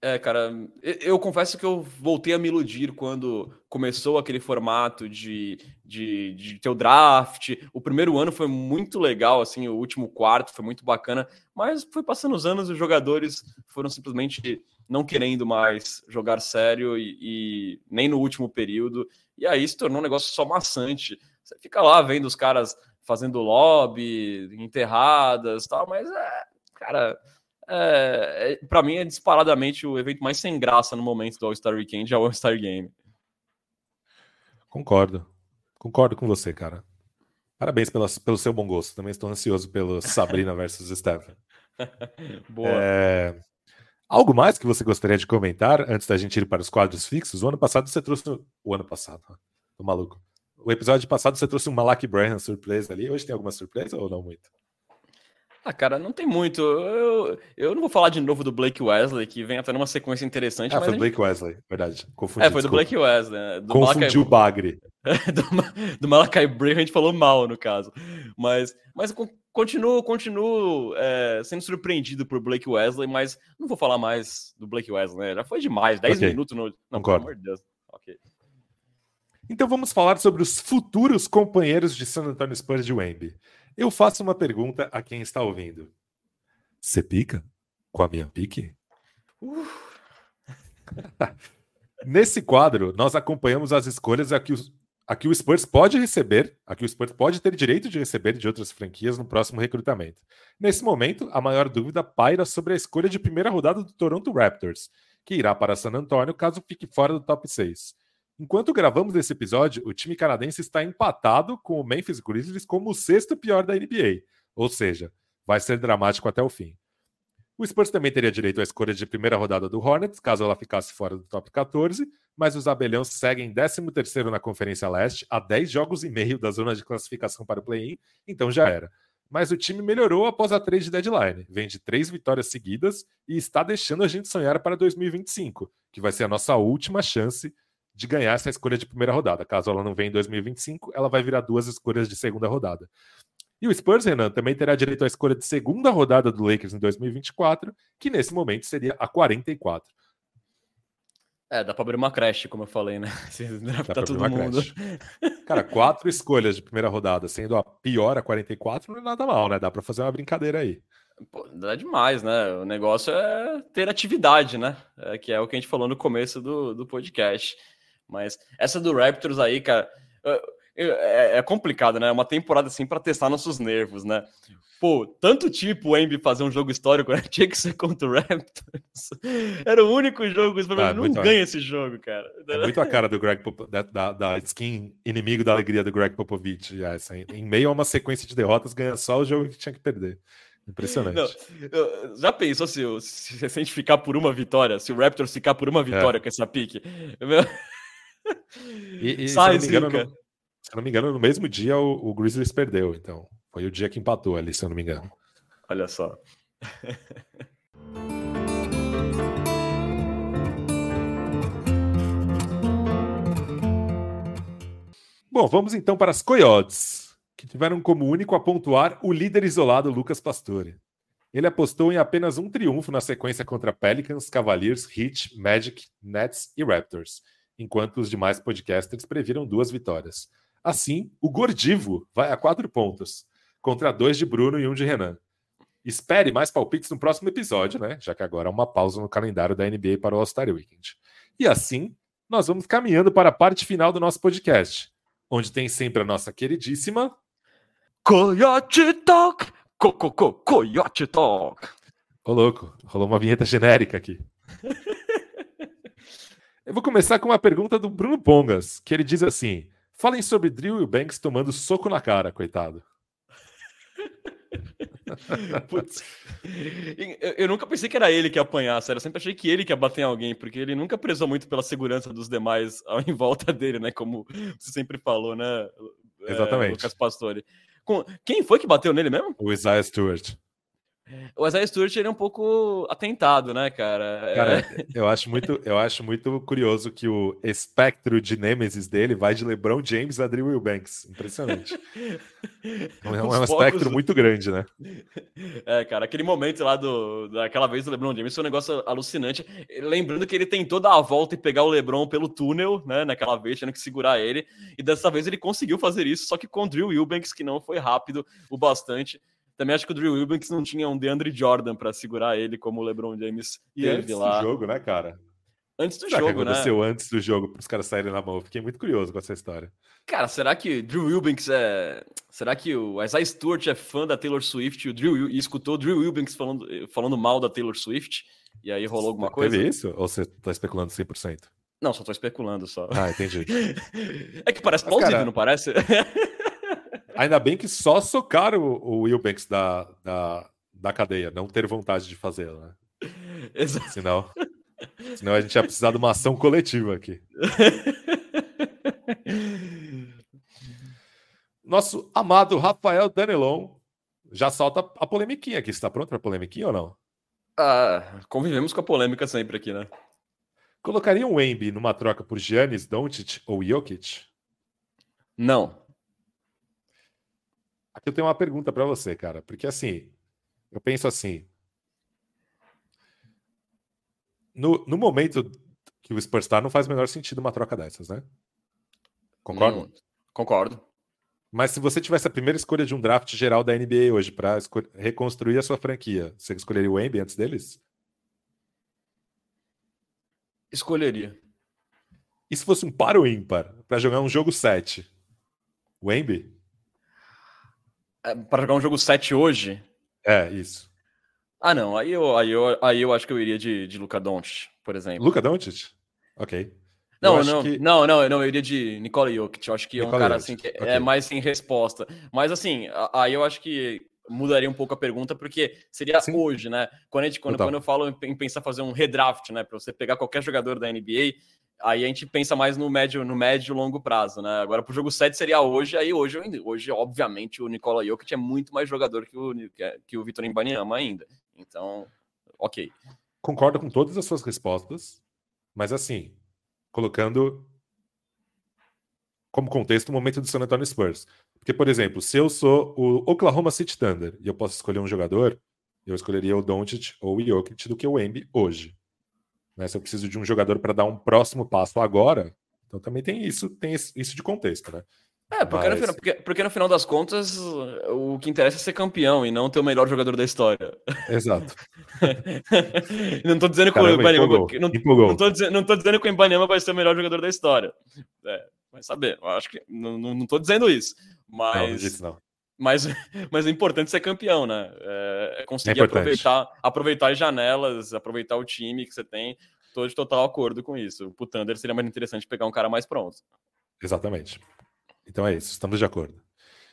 É, cara, eu confesso que eu voltei a me iludir quando começou aquele formato de, de, de ter o draft. O primeiro ano foi muito legal, assim, o último quarto foi muito bacana, mas foi passando os anos os jogadores foram simplesmente não querendo mais jogar sério e, e nem no último período. E aí se tornou um negócio só maçante. Você fica lá vendo os caras fazendo lobby, enterradas tal, mas é, cara é, é para mim é disparadamente o evento mais sem graça no momento do All-Star Weekend, é o All-Star Game. Concordo. Concordo com você, cara. Parabéns pela, pelo seu bom gosto. Também estou ansioso pelo Sabrina versus Stephen. Boa. É... Algo mais que você gostaria de comentar antes da gente ir para os quadros fixos? O ano passado você trouxe. O ano passado, tô maluco. O episódio passado você trouxe um Malak Bryan surpresa ali. Hoje tem alguma surpresa ou não muito? Ah, cara, não tem muito. Eu, eu não vou falar de novo do Blake Wesley, que vem até numa sequência interessante. Ah, foi gente... Blake Wesley, verdade. Confundi, é, foi desculpa. do Blake Wesley. Né? Do Confundiu o Bagre. do, do Malakai Bray a gente falou mal, no caso. Mas, mas continuo, continuo é, sendo surpreendido por Blake Wesley, mas não vou falar mais do Blake Wesley, né? Já foi demais, 10 okay. minutos no. Não, Concordo. pelo amor de Deus. Ok. Então vamos falar sobre os futuros companheiros de San Antonio Spurs de Wemby. Eu faço uma pergunta a quem está ouvindo. Você pica com a minha pique? Uh. Nesse quadro, nós acompanhamos as escolhas a que, os, a que o Spurs pode receber, a que o Spurs pode ter direito de receber de outras franquias no próximo recrutamento. Nesse momento, a maior dúvida paira sobre a escolha de primeira rodada do Toronto Raptors, que irá para San Antonio caso fique fora do top 6. Enquanto gravamos esse episódio, o time canadense está empatado com o Memphis Grizzlies como o sexto pior da NBA, ou seja, vai ser dramático até o fim. O Spurs também teria direito à escolha de primeira rodada do Hornets, caso ela ficasse fora do top 14, mas os abelhões seguem 13º na Conferência Leste, a 10 jogos e meio da zona de classificação para o play-in, então já era. Mas o time melhorou após a trade deadline, vem de três vitórias seguidas e está deixando a gente sonhar para 2025, que vai ser a nossa última chance de ganhar essa escolha de primeira rodada. Caso ela não venha em 2025, ela vai virar duas escolhas de segunda rodada. E o Spurs, Renan, também terá direito à escolha de segunda rodada do Lakers em 2024, que nesse momento seria a 44. É, dá pra abrir uma creche, como eu falei, né? dá tá todo mundo. Cara, quatro escolhas de primeira rodada, sendo a pior a 44, não é nada mal, né? Dá pra fazer uma brincadeira aí. Pô, dá demais, né? O negócio é ter atividade, né? É, que é o que a gente falou no começo do, do podcast. Mas essa do Raptors aí, cara, é, é complicado, né? É uma temporada assim para testar nossos nervos, né? Pô, tanto tipo o Embi fazer um jogo histórico, né? tinha que ser contra o Raptors. Era o único jogo, ah, não ganha esse jogo, cara. É muito a cara do Greg Pop, da, da, da, skin inimigo da alegria do Greg Popovich. Essa. Em meio a uma sequência de derrotas, ganha só o jogo que tinha que perder. Impressionante. Não, já pensou se, se, a gente ficar por uma vitória, se o Raptors ficar por uma vitória é. com essa pique? Meu... E, e, Sai, se, não engano, no, se não me engano, no mesmo dia o, o Grizzlies perdeu. Então, foi o dia que empatou ali, se eu não me engano. Olha só. Bom, vamos então para as Coyotes, que tiveram como único a pontuar o líder isolado Lucas Pastore. Ele apostou em apenas um triunfo na sequência contra Pelicans, Cavaliers, Heat, Magic, Nets e Raptors, enquanto os demais podcasters previram duas vitórias. Assim, o Gordivo vai a quatro pontos, contra dois de Bruno e um de Renan. Espere mais palpites no próximo episódio, né? Já que agora há uma pausa no calendário da NBA para o All-Star Weekend. E assim, nós vamos caminhando para a parte final do nosso podcast, onde tem sempre a nossa queridíssima Coyote Talk! Co, co, co, Coyote Talk! Ô louco, rolou uma vinheta genérica aqui. Eu vou começar com uma pergunta do Bruno Pongas, que ele diz assim: falem sobre Drill e Banks tomando soco na cara, coitado. Putz. Eu, eu, nunca pensei que era ele que ia apanhar, sério. Eu sempre achei que ele que ia bater em alguém, porque ele nunca prezou muito pela segurança dos demais em volta dele, né? Como você sempre falou, né? Exatamente. É, Lucas Pastore. Com... Quem foi que bateu nele mesmo? O Isaiah Stewart. O Isaiah Stewart ele é um pouco atentado, né, cara? Cara, é... eu, acho muito, eu acho muito curioso que o espectro de Nemesis dele vai de LeBron James a Drew Wilbanks. Impressionante. é um, é um espectro muito grande, né? É, cara, aquele momento lá do, daquela vez do LeBron James foi um negócio alucinante. Lembrando que ele tentou dar a volta e pegar o LeBron pelo túnel, né, naquela vez, tendo que segurar ele. E dessa vez ele conseguiu fazer isso, só que com o Drew Wilbanks, que não foi rápido o bastante. Também acho que o Drew Wilbanks não tinha um DeAndre Jordan para segurar ele, como o LeBron James e teve antes lá. do jogo, né, cara? Antes do será jogo, que aconteceu né? antes do jogo para os caras saírem na mão? Fiquei muito curioso com essa história. Cara, será que Drew Wilbanks é. Será que o Isaiah Stewart é fã da Taylor Swift e, o Drew... e escutou o Drew Wilbanks falando, falando mal da Taylor Swift? E aí rolou alguma coisa? Teve isso? Ou você está especulando 100%? Não, só tô especulando só. Ah, entendi. é que parece plausível, cara... não parece? Ainda bem que só socaram o, Will Banks da, da, da cadeia, não ter vontade de fazê-lo, né? Exato. Senão, senão a gente ia precisar de uma ação coletiva aqui. Nosso amado Rafael Danelon já solta a polemiquinha aqui. Você está pronto para a polemiquinha ou não? Ah, convivemos com a polêmica sempre aqui, né? Colocaria um Wemby numa troca por Giannis, Doncic ou Jokic? Não. Aqui eu tenho uma pergunta para você, cara, porque assim, eu penso assim. No, no momento que o Spurs está, não faz o menor sentido uma troca dessas, né? Concordo? Hum, concordo. Mas se você tivesse a primeira escolha de um draft geral da NBA hoje para reconstruir a sua franquia, você escolheria o Embiid antes deles? Escolheria. E se fosse um par ou ímpar para jogar um jogo 7? O Embiid? É, para jogar um jogo 7 hoje? É, isso. Ah, não. Aí eu, aí eu, aí eu acho que eu iria de, de Luca Doncic, por exemplo. Luca Doncic? Ok. Não, não, que... não, não, não, eu iria de Nikola Jokic. Eu acho que é um cara Jokic. assim que é okay. é mais sem resposta. Mas assim, aí eu acho que mudaria um pouco a pergunta, porque seria Sim. hoje, né? Quando, a gente, quando, quando eu falo em pensar fazer um redraft, né? Para você pegar qualquer jogador da NBA, aí a gente pensa mais no médio, no médio e longo prazo, né? Agora, pro jogo 7 seria hoje, aí hoje, hoje, obviamente, o Nikola Jokic é muito mais jogador que o, que o Vitor Imbaniama ainda. Então, ok. Concordo com todas as suas respostas, mas assim, colocando como contexto o momento do San Antonio Spurs. Porque, por exemplo, se eu sou o Oklahoma City Thunder e eu posso escolher um jogador, eu escolheria o Doncic ou o Jokic do que o Embi hoje. Né? Se eu preciso de um jogador para dar um próximo passo agora, então também tem isso, tem isso de contexto, né? É, porque, Mas... no final, porque, porque, no final das contas o que interessa é ser campeão e não ter o melhor jogador da história. Exato. não tô dizendo que o Ibanema, não, não, tô dizendo, não tô dizendo que o Ibanema vai ser o melhor jogador da história. É, vai saber. Eu acho que não, não, não tô dizendo isso. Mas, não, não. Mas, mas é importante ser campeão, né? É, é conseguir é aproveitar, aproveitar as janelas, aproveitar o time que você tem. Tô de total acordo com isso. O Thunder seria mais interessante pegar um cara mais pronto. Exatamente. Então é isso, estamos de acordo.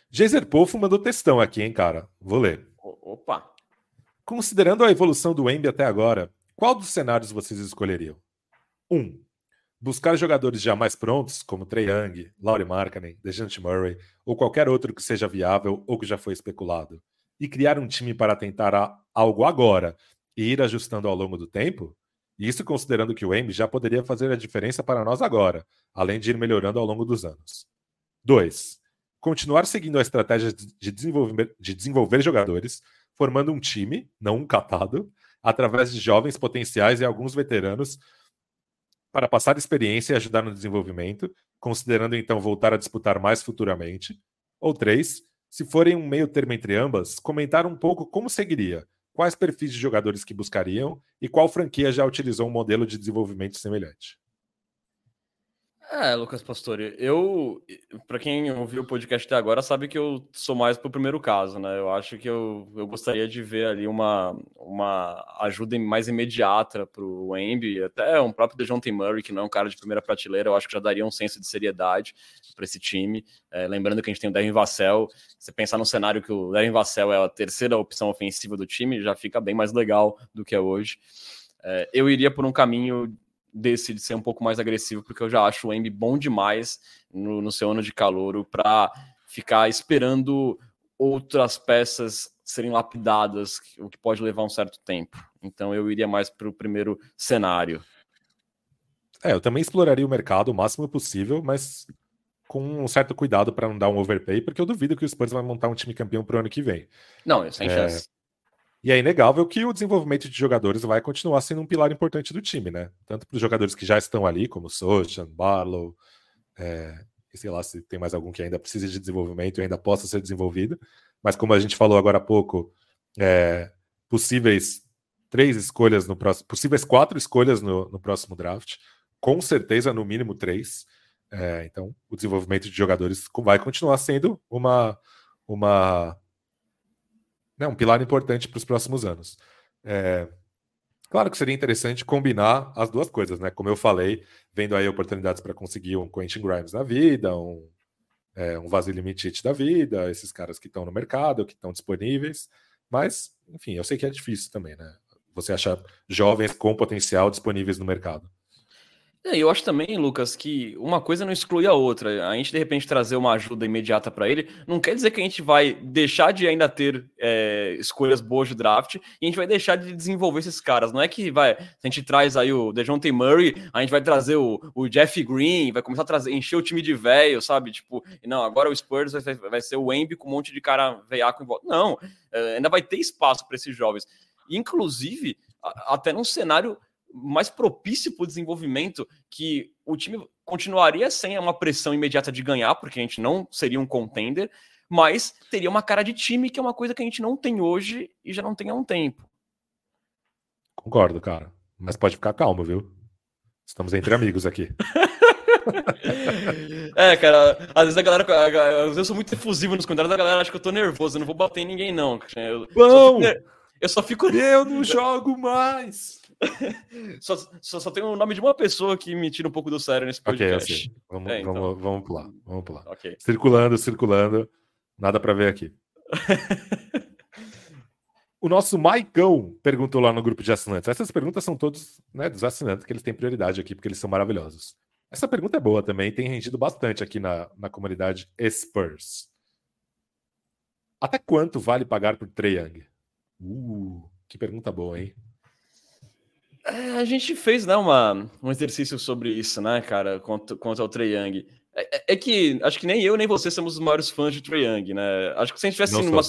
Geiser Pofo mandou textão aqui, hein, cara? Vou ler. Opa! Considerando a evolução do Embi até agora, qual dos cenários vocês escolheriam? 1. Um, buscar jogadores já mais prontos, como Trey Young, Laurie Markkanen, DeJounte Murray, ou qualquer outro que seja viável ou que já foi especulado, e criar um time para tentar algo agora e ir ajustando ao longo do tempo? Isso considerando que o Embi já poderia fazer a diferença para nós agora, além de ir melhorando ao longo dos anos. 2. Continuar seguindo a estratégia de desenvolver, de desenvolver jogadores, formando um time, não um catado, através de jovens potenciais e alguns veteranos, para passar experiência e ajudar no desenvolvimento, considerando então voltar a disputar mais futuramente. Ou 3. Se forem um meio termo entre ambas, comentar um pouco como seguiria, quais perfis de jogadores que buscariam e qual franquia já utilizou um modelo de desenvolvimento semelhante. É, Lucas Pastore, eu, para quem ouviu o podcast até agora, sabe que eu sou mais pro primeiro caso, né? Eu acho que eu, eu gostaria de ver ali uma, uma ajuda mais imediata pro Embi, até um próprio DeJounte Murray, que não é um cara de primeira prateleira, eu acho que já daria um senso de seriedade para esse time. É, lembrando que a gente tem o Devin Vassell, você pensar no cenário que o Devin Vassell é a terceira opção ofensiva do time, já fica bem mais legal do que é hoje. É, eu iria por um caminho desse de ser um pouco mais agressivo, porque eu já acho o Embi bom demais no, no seu ano de calouro para ficar esperando outras peças serem lapidadas, o que pode levar um certo tempo. Então eu iria mais para o primeiro cenário. É, eu também exploraria o mercado o máximo possível, mas com um certo cuidado para não dar um overpay, porque eu duvido que o Spurs vai montar um time campeão para o ano que vem. Não, sem é, chance. E é inegável que o desenvolvimento de jogadores vai continuar sendo um pilar importante do time, né? Tanto para os jogadores que já estão ali, como Sochan, Barlow, é, sei lá se tem mais algum que ainda precisa de desenvolvimento e ainda possa ser desenvolvido. Mas como a gente falou agora há pouco, é, possíveis três escolhas no próximo, possíveis quatro escolhas no, no próximo draft, com certeza no mínimo três. É, então, o desenvolvimento de jogadores vai continuar sendo uma, uma né, um pilar importante para os próximos anos. É, claro que seria interessante combinar as duas coisas, né? Como eu falei, vendo aí oportunidades para conseguir um Quentin Grimes na vida, um, é, um Vasily Mitich da vida, esses caras que estão no mercado, que estão disponíveis. Mas, enfim, eu sei que é difícil também, né? Você achar jovens com potencial disponíveis no mercado. É, eu acho também, Lucas, que uma coisa não exclui a outra. A gente, de repente, trazer uma ajuda imediata para ele, não quer dizer que a gente vai deixar de ainda ter é, escolhas boas de draft e a gente vai deixar de desenvolver esses caras. Não é que vai, a gente traz aí o DeJounte Murray, a gente vai trazer o, o Jeff Green, vai começar a trazer, encher o time de velho, sabe? Tipo, não, agora o Spurs vai, vai ser o Embi com um monte de cara veiaco em volta. Não, é, ainda vai ter espaço para esses jovens. Inclusive, até num cenário mais propício para o desenvolvimento, que o time continuaria sem uma pressão imediata de ganhar, porque a gente não seria um contender, mas teria uma cara de time, que é uma coisa que a gente não tem hoje e já não tem há um tempo. Concordo, cara. Mas pode ficar calmo, viu? Estamos entre amigos aqui. é, cara, às vezes a galera. Às vezes eu sou muito efusivo nos comentários, a galera acha que eu tô nervoso, eu não vou bater em ninguém, não. Eu, Bom, só fico, eu só fico. Eu não jogo mais! só, só, só, tem o nome de uma pessoa que me tira um pouco do sério nesse podcast. Ok, assim. vamos, é, então. vamos, vamos pular. Vamos pular. Okay. Circulando, circulando. Nada para ver aqui. o nosso Maicão perguntou lá no grupo de assinantes. Essas perguntas são todos né, dos assinantes, que eles têm prioridade aqui, porque eles são maravilhosos. Essa pergunta é boa também, tem rendido bastante aqui na, na comunidade Spurs. Até quanto vale pagar por Trae Young? Uh, que pergunta boa, hein? É, a gente fez né, uma, um exercício sobre isso, né, cara, quanto, quanto ao Trae Young. É, é, é, que acho que nem eu nem você somos os maiores fãs de Trae Young, né? Acho que se a gente tivesse uma,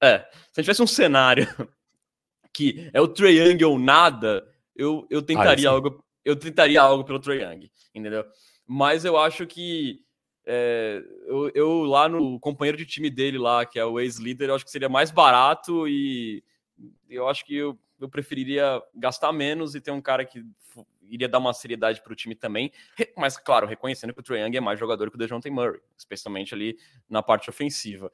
é, se a tivesse um cenário que é o Trae Young ou nada, eu, eu tentaria ah, algo, eu tentaria algo pelo Trae Young, entendeu? Mas eu acho que é, eu, eu, lá no companheiro de time dele lá, que é o ex-líder, eu acho que seria mais barato e eu acho que eu eu preferiria gastar menos e ter um cara que iria dar uma seriedade para o time também. Mas, claro, reconhecendo que o Trae Young é mais jogador que o DeJounte Murray, especialmente ali na parte ofensiva.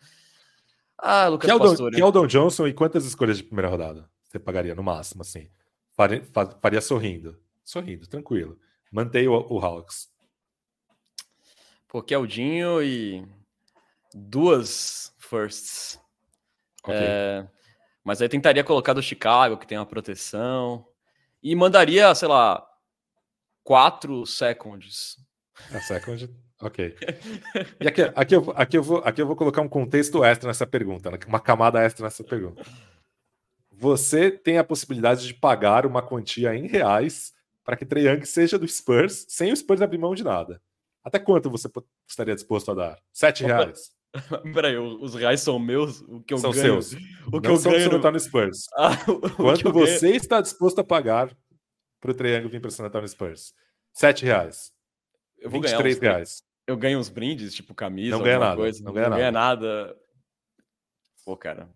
Ah, Lucas Keldon, Pastore. Keldon Johnson e quantas escolhas de primeira rodada você pagaria no máximo, assim? Faria, faria sorrindo. Sorrindo, tranquilo. Mantei o, o Hawks. Pô, Keldinho e duas firsts. Okay. É, mas aí tentaria colocar do Chicago, que tem uma proteção. E mandaria, sei lá, quatro seconds. A second, ok. E aqui, aqui, eu, aqui, eu vou, aqui eu vou colocar um contexto extra nessa pergunta, uma camada extra nessa pergunta. Você tem a possibilidade de pagar uma quantia em reais para que Trae Young seja do Spurs, sem o Spurs abrir mão de nada. Até quanto você estaria disposto a dar? Sete reais? Peraí, os reais são meus? O que eu são ganho? seus. O que Não eu são ganho. No... no Spurs. Ah, Quanto você ganho... está disposto a pagar para o Triângulo vir para o San Antonio Spurs? Sete reais. Eu vou ganhar uns... reais. Eu ganho uns brindes, tipo camisa, não ganha nada, coisa. Não ganha, não ganha nada. nada. Pô, cara,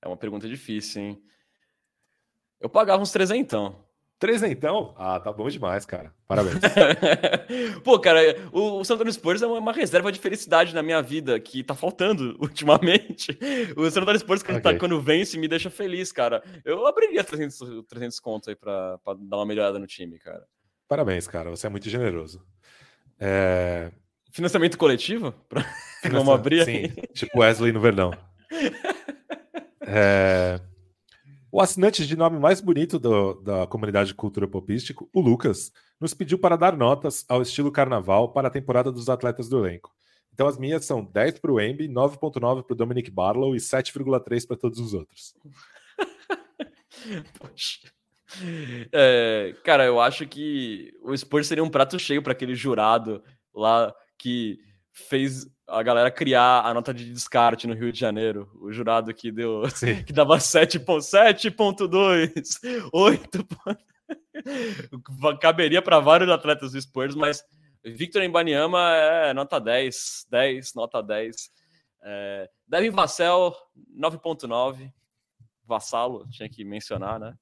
é uma pergunta difícil, hein? Eu pagava uns trezentão. Trezentão? Ah, tá bom demais, cara. Parabéns. Pô, cara, o, o San Antonio Spurs é uma, reserva de felicidade na minha vida que tá faltando ultimamente. O San Antonio Spurs, quando, tá, okay. tá, quando vence, me deixa feliz, cara. Eu abriria 300, 300 contos aí pra, pra dar uma melhorada no time, cara. Parabéns, cara. Você é muito generoso. É... Financiamento coletivo? Pra... Vamos abrir Sim, tipo Wesley no Verdão. É... O assinante de nome mais bonito do, da comunidade de cultura popístico, o Lucas, nos pediu para dar notas ao estilo carnaval para a temporada dos atletas do elenco. Então as minhas são 10 para o Embi, 9.9 para o Dominic Barlow e 7,3 para todos os outros. Poxa. É, cara, eu acho que o Spurs seria um prato cheio para aquele jurado lá que fez a galera criar a nota de descarte no Rio de Janeiro. O jurado que deu Sim. que dava 7.7.2, 8. Caberia para vários atletas do Spurs, mas Victor Embanyama é nota 10, 10, nota 10. É, Devin Vassell, 9.9. Vassalo, tinha que mencionar, né?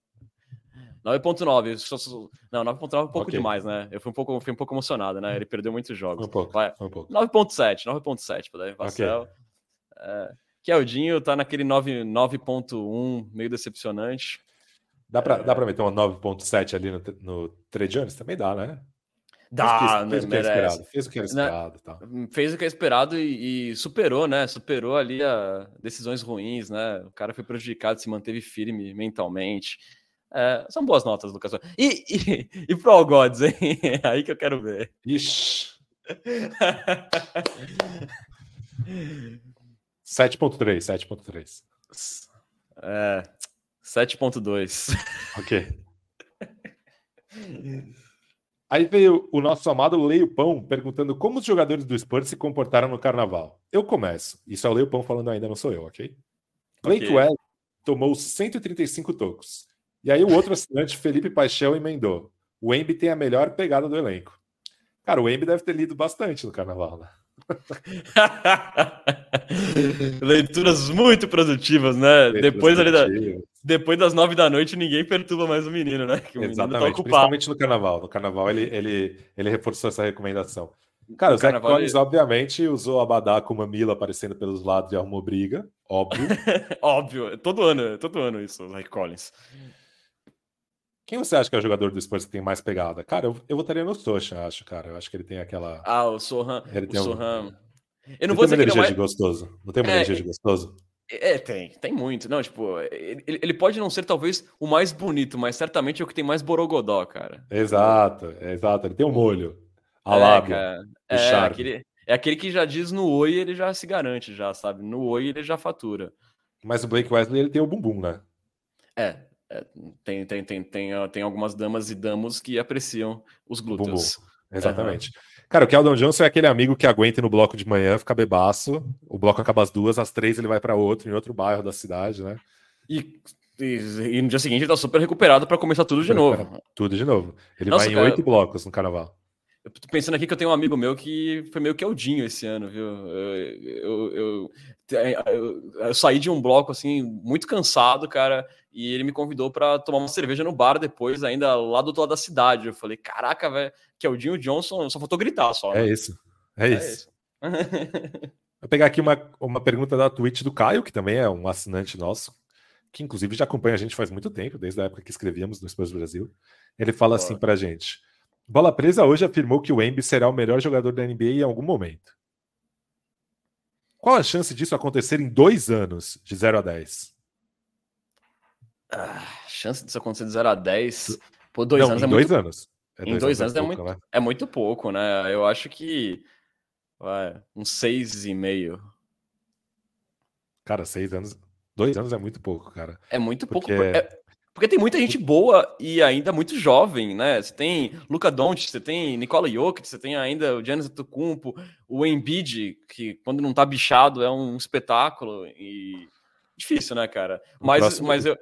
9.9. Não, 9.9 é um pouco okay. demais, né? Eu fui um pouco, fui um pouco emocionado, né? Ele perdeu muitos jogos. Um pouco. Vai. Um pouco. 9.7, 9.7 para Davi Vassell. Okay. É, Keldinho tá naquele 9.1, meio decepcionante. Dá para é... dá meter uma 9.7 ali no, no Trey Jones? Também dá, né? Dá, fez, fez, né, o que era esperado. Fez o que era esperado. Tá. Fez o que era esperado e, e, superou, né? Superou ali a decisões ruins, né? O cara foi prejudicado, se manteve firme mentalmente. É, são boas notas, Lucas. E, e, e pro All Gods, hein? É aí que eu quero ver. Ixi. 7.3, 7.3. É, 7.2. Ok. Aí veio o nosso amado Leio Pão perguntando como os jogadores do Spurs se comportaram no carnaval. Eu começo. Isso é o Leio Pão falando ainda, não sou eu, ok? Blake okay. Well tomou 135 tocos. E aí o outro assinante, Felipe Paixão, emendou. O Embi tem a melhor pegada do elenco. Cara, o Embi deve ter lido bastante no carnaval, né? Leituras muito produtivas, né? Leituras depois, ali da, depois das nove da noite, ninguém perturba mais o menino, né? O Exatamente, tá principalmente no carnaval. No carnaval ele, ele, ele reforçou essa recomendação. Cara, o, Zach Collins, ele... obviamente, usou a Badá com uma Mila aparecendo pelos lados e arrumou briga. Óbvio. óbvio. Todo ano, todo ano isso, o Zach Collins. Quem você acha que é o jogador do Spurs que tem mais pegada? Cara, eu, eu votaria no Socha, acho, cara. Eu acho que ele tem aquela. Ah, o Sohan. Ele tem o Sohan. Um... Eu não ele vou dizer que ele é mais... de gostoso. Não tem uma é, energia de gostoso? É, tem, tem muito. Não, tipo, ele, ele pode não ser talvez o mais bonito, mas certamente é o que tem mais borogodó, cara. Exato, exato. Ele tem um molho. A é, lábio. É, aquele, é aquele que já diz no oi, ele já se garante, já, sabe? No oi, ele já fatura. Mas o Blake Wesley, ele tem o bumbum, né? É, tem, tem, tem, tem, tem algumas damas e damos que apreciam os glúteos. Bumbum. Exatamente. Uhum. Cara, o Keldon Johnson é aquele amigo que aguenta no bloco de manhã, fica bebaço, o bloco acaba às duas, às três ele vai para outro, em outro bairro da cidade, né? E, e, e no dia seguinte ele tá super recuperado para começer tudo de novo. Tudo de novo. Ele Nossa, vai em oito blocos no carnaval. Eu tô pensando aqui que eu tenho um amigo meu que foi meio que Eldinho esse ano, viu? Eu, eu, eu, eu, saí de um bloco assim, muito cansado, cara, e ele me convidou para tomar uma cerveja no bar depois, ainda lá do outro lado da cidade. Eu falei, caraca, velho, que Eldinho Johnson, só faltou gritar só. Né? É isso. É, é isso. isso. Vou pegar aqui uma, uma pergunta da Twitch do Caio, que também é um assinante nosso, que inclusive já acompanha a gente faz muito tempo, desde a época que escrevíamos no Spurs Brasil. Ele fala Boa. assim pra gente. Bola Presa hoje afirmou que o Embi será o melhor jogador da NBA em algum momento. Qual a chance disso acontecer em dois anos, de 0 a 10? Ah, chance disso acontecer de 0 a 10? Por dois Não, anos em é dois muito... anos. É em dois, anos, anos é, pouco, muito, né? é muito pouco, né? Eu acho que vai, uns seis e meio. Cara, seis anos. Dois anos é muito pouco, cara. É muito pouco. É, porque tem muita gente boa e ainda muito jovem, né? Você tem Luca Doncic, você tem Nicola Jokic, você tem ainda o Giannis Antetokounmpo, o Embiid, que quando não tá bichado é um espetáculo e difícil, né, cara? Mas, mas, eu,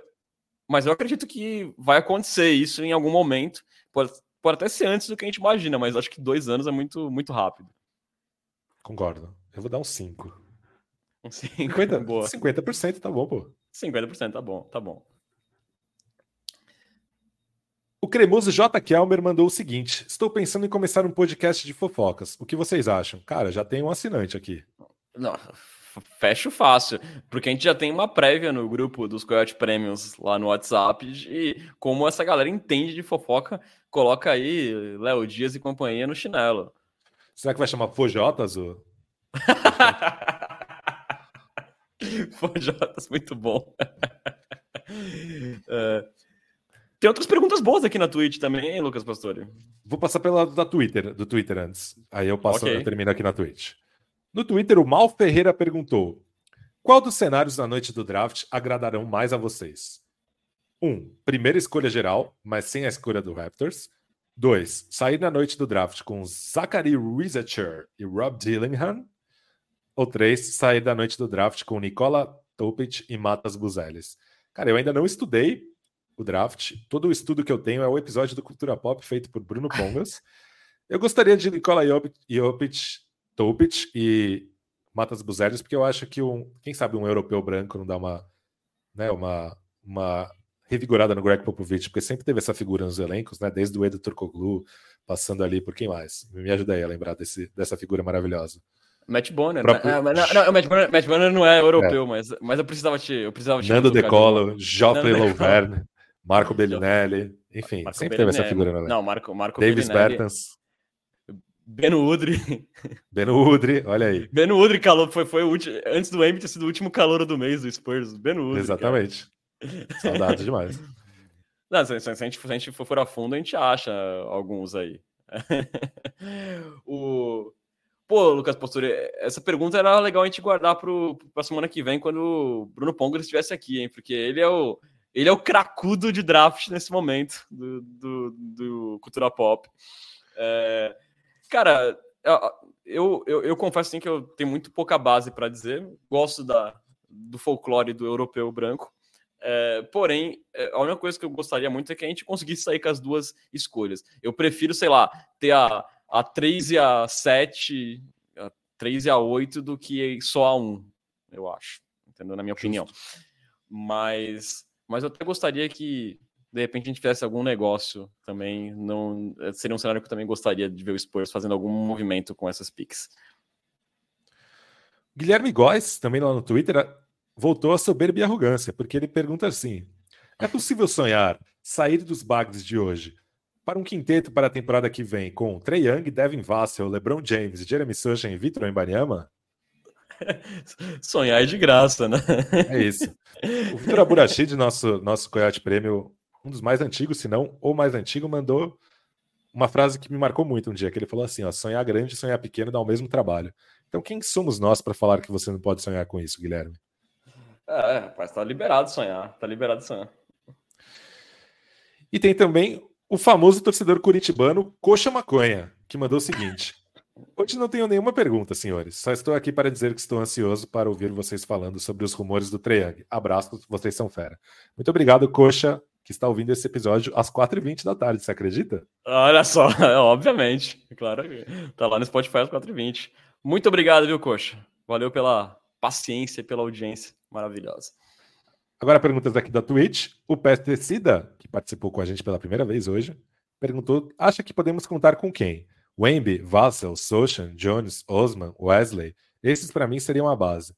mas eu acredito que vai acontecer isso em algum momento. Pode, pode até ser antes do que a gente imagina, mas acho que dois anos é muito, muito rápido. Concordo. Eu vou dar um 5. Um 50, boa. 50% tá bom, pô. 50% tá bom, tá bom. O cremoso J. Kelmer mandou o seguinte: Estou pensando em começar um podcast de fofocas. O que vocês acham? Cara, já tem um assinante aqui. Não, fecho fácil, porque a gente já tem uma prévia no grupo dos Coyote Premiums lá no WhatsApp e como essa galera entende de fofoca, coloca aí Léo Dias e companhia no chinelo. Será que vai chamar Fojotas? Ou... Fojotas, muito bom. é. Tem outras perguntas boas aqui na Twitch também, hein, Lucas Pastore? Vou passar pela da Twitter, do Twitter antes. Aí eu passo, okay. eu termino aqui na Twitch. No Twitter, o Mal Ferreira perguntou: Qual dos cenários da noite do draft agradarão mais a vocês? 1. Um, primeira escolha geral, mas sem a escolha do Raptors. 2. Sair na noite do draft com Zachary Rizacher e Rob Dillingham. Ou 3. Sair da noite do draft com Nicola Topic e Matas Buzelis. Cara, eu ainda não estudei o draft. Todo o estudo que eu tenho é o episódio do Cultura Pop feito por Bruno Pongas. eu gostaria de Nikola Jopic, Topic e Matas Buzeres, porque eu acho que um, quem sabe um europeu branco não dá uma, né, uma, uma revigorada no Greg Popovich, porque sempre teve essa figura nos elencos, né, desde o Edo Turkoglu, passando ali por quem mais. Me ajuda aí a lembrar desse, dessa figura maravilhosa. Matt Bonner. Próprio... Né? Não, não, não, Matt, Bonner, Matt Bonner não é europeu, é. Mas, mas eu precisava te. Eu precisava te Nando De Colo, Joffrey Louverne. Marco Bellinelli, enfim, Marco sempre Bellinelli. teve essa figura, né? Não, Marco, Marco Davis Bellinelli. Bertans. Beno Udri. Beno Udri, olha aí. Beno Udri calor, foi, foi o último, antes do Embiid ter sido o último calor do mês do Spurs. Beno Udri. Exatamente. Saudade demais. Não, se, se, a gente, se a gente for a fundo, a gente acha alguns aí. o... Pô, Lucas Postura, essa pergunta era legal a gente guardar para a semana que vem, quando o Bruno Pongas estivesse aqui, hein? Porque ele é o, ele é o cracudo de draft nesse momento do, do, do Cultura Pop. É, cara, eu, eu, eu, confesso assim, que eu tenho muito pouca base para dizer. Gosto da, do folclore do europeu branco. É, porém, é, a única coisa que eu gostaria muito é que a gente conseguisse sair com as duas escolhas. Eu prefiro, sei lá, ter a, a 3 e a 7, a 3 e a 8 do que só a 1, eu acho. Entendeu? Na minha Justo. opinião. Mas, mas eu até gostaria que, de repente, a gente fizesse algum negócio também. Não, seria um cenário que eu também gostaria de ver o Spurs fazendo algum movimento com essas picks. Guilherme Góes, também lá no Twitter, voltou a soberba e arrogância, porque ele pergunta assim: é possível sonhar sair dos bagres de hoje para um quinteto para a temporada que vem com Trey Young, Devin Vassell, LeBron James, Jeremy Sochan e Vitor Embanyama? Sonhar é de graça, né? É isso. O Vitor Aburachid, nosso, nosso Coyote Prêmio, um dos mais antigos, se não o mais antigo, mandou uma frase que me marcou muito um dia, que ele falou assim, ó, sonhar grande e sonhar pequeno dá o mesmo trabalho. Então quem somos nós para falar que você não pode sonhar com isso, Guilherme? É, rapaz, tá liberado sonhar. Tá liberado sonhar. E tem também o famoso torcedor curitibano Coxa Maconha, que mandou o seguinte. Hoje não tenho nenhuma pergunta, senhores. Só estou aqui para dizer que estou ansioso para ouvir vocês falando sobre os rumores do Treyang. Abraço, vocês são fera. Muito obrigado, Coxa, que está ouvindo esse episódio às 4h20 da tarde, você acredita? Olha só, obviamente. Claro, tá lá no Spotify às 4h20. Muito obrigado, viu, Coxa? Valeu pela paciência, pela audiência maravilhosa. Agora, perguntas aqui da Twitch. O Pesticida, que participou com a gente pela primeira vez hoje, perguntou: acha que podemos contar com quem? Wemby, Vassell, Sochan, Jones, Osman, Wesley. Esses para mim seriam a base.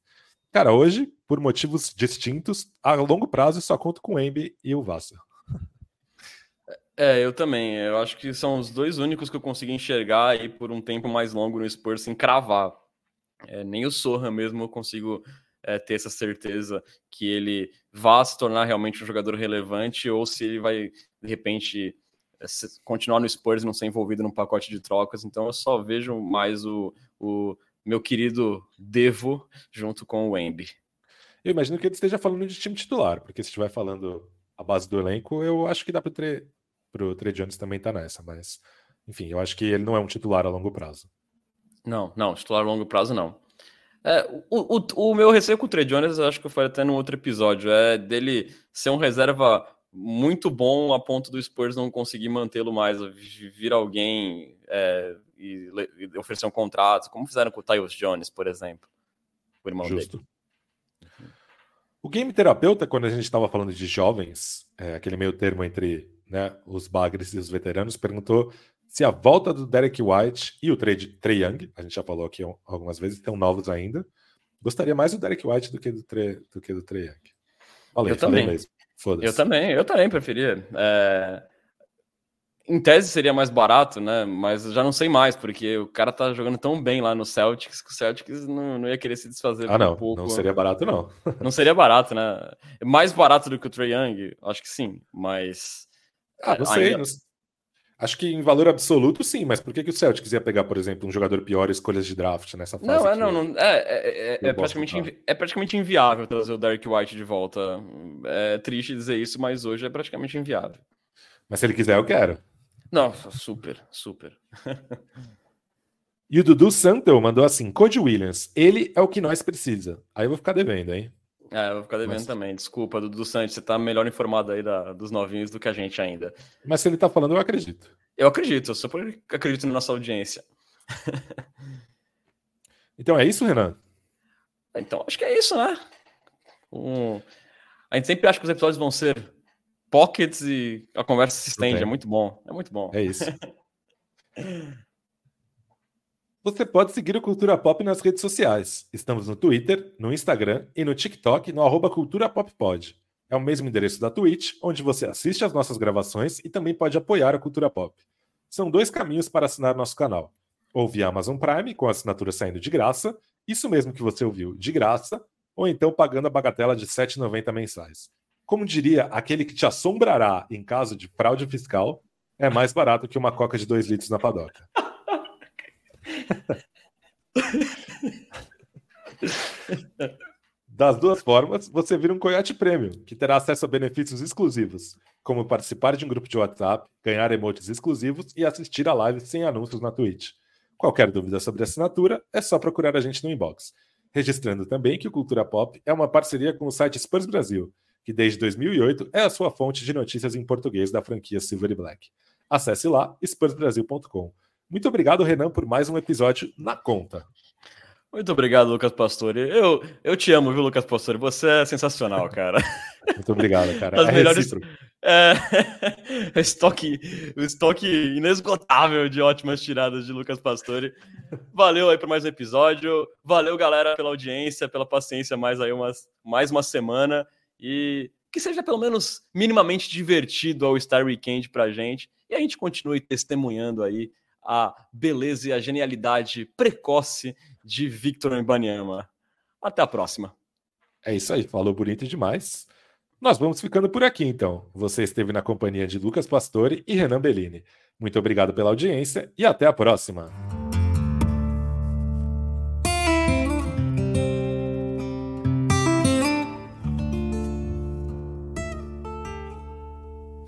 Cara, hoje, por motivos distintos, a longo prazo só conto com o Wemby e o Vassell. É, eu também. Eu acho que são os dois únicos que eu consigo enxergar aí por um tempo mais longo no Spurs sem cravar. É, nem o Sohan mesmo eu consigo é, ter essa certeza que ele vá se tornar realmente um jogador relevante ou se ele vai, de repente, é, continuar no Spurs e não ser envolvido num pacote de trocas. Então eu só vejo mais o, o meu querido Devo junto com o Wemby. Eu imagino que ele esteja falando de time titular, porque se estiver falando a base do elenco, eu acho que dá para o Trey Jones também estar tá nessa, mas enfim, eu acho que ele não é um titular a longo prazo. Não, não, titular a longo prazo não. É, o, o, o, meu receio com o Trey Jones, eu acho que eu falei até no outro episódio, é dele ser um reserva muito bom a ponto do Spurs não conseguir mantê-lo mais, vir alguém é, e, e, oferecer um contrato, como fizeram com o Tyus Jones, por exemplo, o irmão Justo. dele. O game terapeuta, quando a gente estava falando de jovens, é, aquele meio termo entre né, os bagres e os veteranos, perguntou se a volta do Derek White e o Trey, Trey Young, a gente já falou aqui algumas vezes, estão novos ainda. Gostaria mais do Derek White do que do Trey, do que do Trey Young. Falei, eu também. mesmo. Eu também, eu também preferia. É... Em tese seria mais barato, né? Mas já não sei mais, porque o cara tá jogando tão bem lá no Celtics que o Celtics não, não ia querer se desfazer ah, não, um pouco. Não seria barato, não. não seria barato, né? Mais barato do que o Trey Young, acho que sim, mas. Ah, não sei. Ainda... Acho que em valor absoluto, sim, mas por que, que o Celtics ia pegar, por exemplo, um jogador pior e escolhas de draft nessa fase? Não, é, não, não, é, é, é, é praticamente, é praticamente inviável trazer o Derek White de volta. É triste dizer isso, mas hoje é praticamente inviável. Mas se ele quiser, eu quero. Nossa, super, super. e o Dudu Santo mandou assim: Cody Williams, ele é o que nós precisa. Aí eu vou ficar devendo, hein? É, eu vou ficar devendo Mas... também. Desculpa, Dudu Santos, você tá melhor informado aí da, dos novinhos do que a gente ainda. Mas se ele tá falando, eu acredito. Eu acredito, eu super acredito na nossa audiência. então é isso, Renan? Então acho que é isso, né? Um... A gente sempre acha que os episódios vão ser pockets e a conversa se estende. É muito bom. É muito bom. É isso. Você pode seguir o Cultura Pop nas redes sociais. Estamos no Twitter, no Instagram e no TikTok no arroba Cultura Pop Pod. É o mesmo endereço da Twitch, onde você assiste às nossas gravações e também pode apoiar a Cultura Pop. São dois caminhos para assinar nosso canal. Ou via Amazon Prime, com a assinatura saindo de graça, isso mesmo que você ouviu, de graça, ou então pagando a bagatela de R$ 7,90 mensais. como diria aquele que te assombrará em caso de fraude fiscal, é mais barato que uma coca de 2 litros na padoca. Das duas formas, você vira um Coyote Premium, que terá acesso a benefícios exclusivos, como participar de um grupo de WhatsApp, ganhar emotes exclusivos e assistir a live sem anúncios na Twitch. Qualquer dúvida sobre assinatura, é só procurar a gente no inbox. Registrando também que o Cultura Pop é uma parceria com o site Spurs Brasil, que desde 2008 é a sua fonte de notícias em português da franquia Silver e Black. Acesse lá, spursbrasil.com. Muito obrigado, Renan, por mais um episódio na conta. Muito obrigado, Lucas Pastore. Eu, eu te amo, viu, Lucas Pastore? Você é sensacional, cara. Muito obrigado, cara. As é melhores. É... o, estoque, estoque inesgotável de ótimas tiradas de Lucas Pastore. Valeu aí por mais um episódio. Valeu, galera, pela audiência, pela paciência, mais aí umas, mais uma semana. E que seja pelo menos minimamente divertido ao Star Weekend pra gente. E a gente continue testemunhando aí a beleza e a genialidade precoce de Victor Mbanyama. Até a próxima. É isso aí, falou bonito demais. Nós vamos ficando por aqui então. Você esteve na companhia de Lucas Pastore e Renan Bellini. Muito obrigado pela audiência e até a próxima.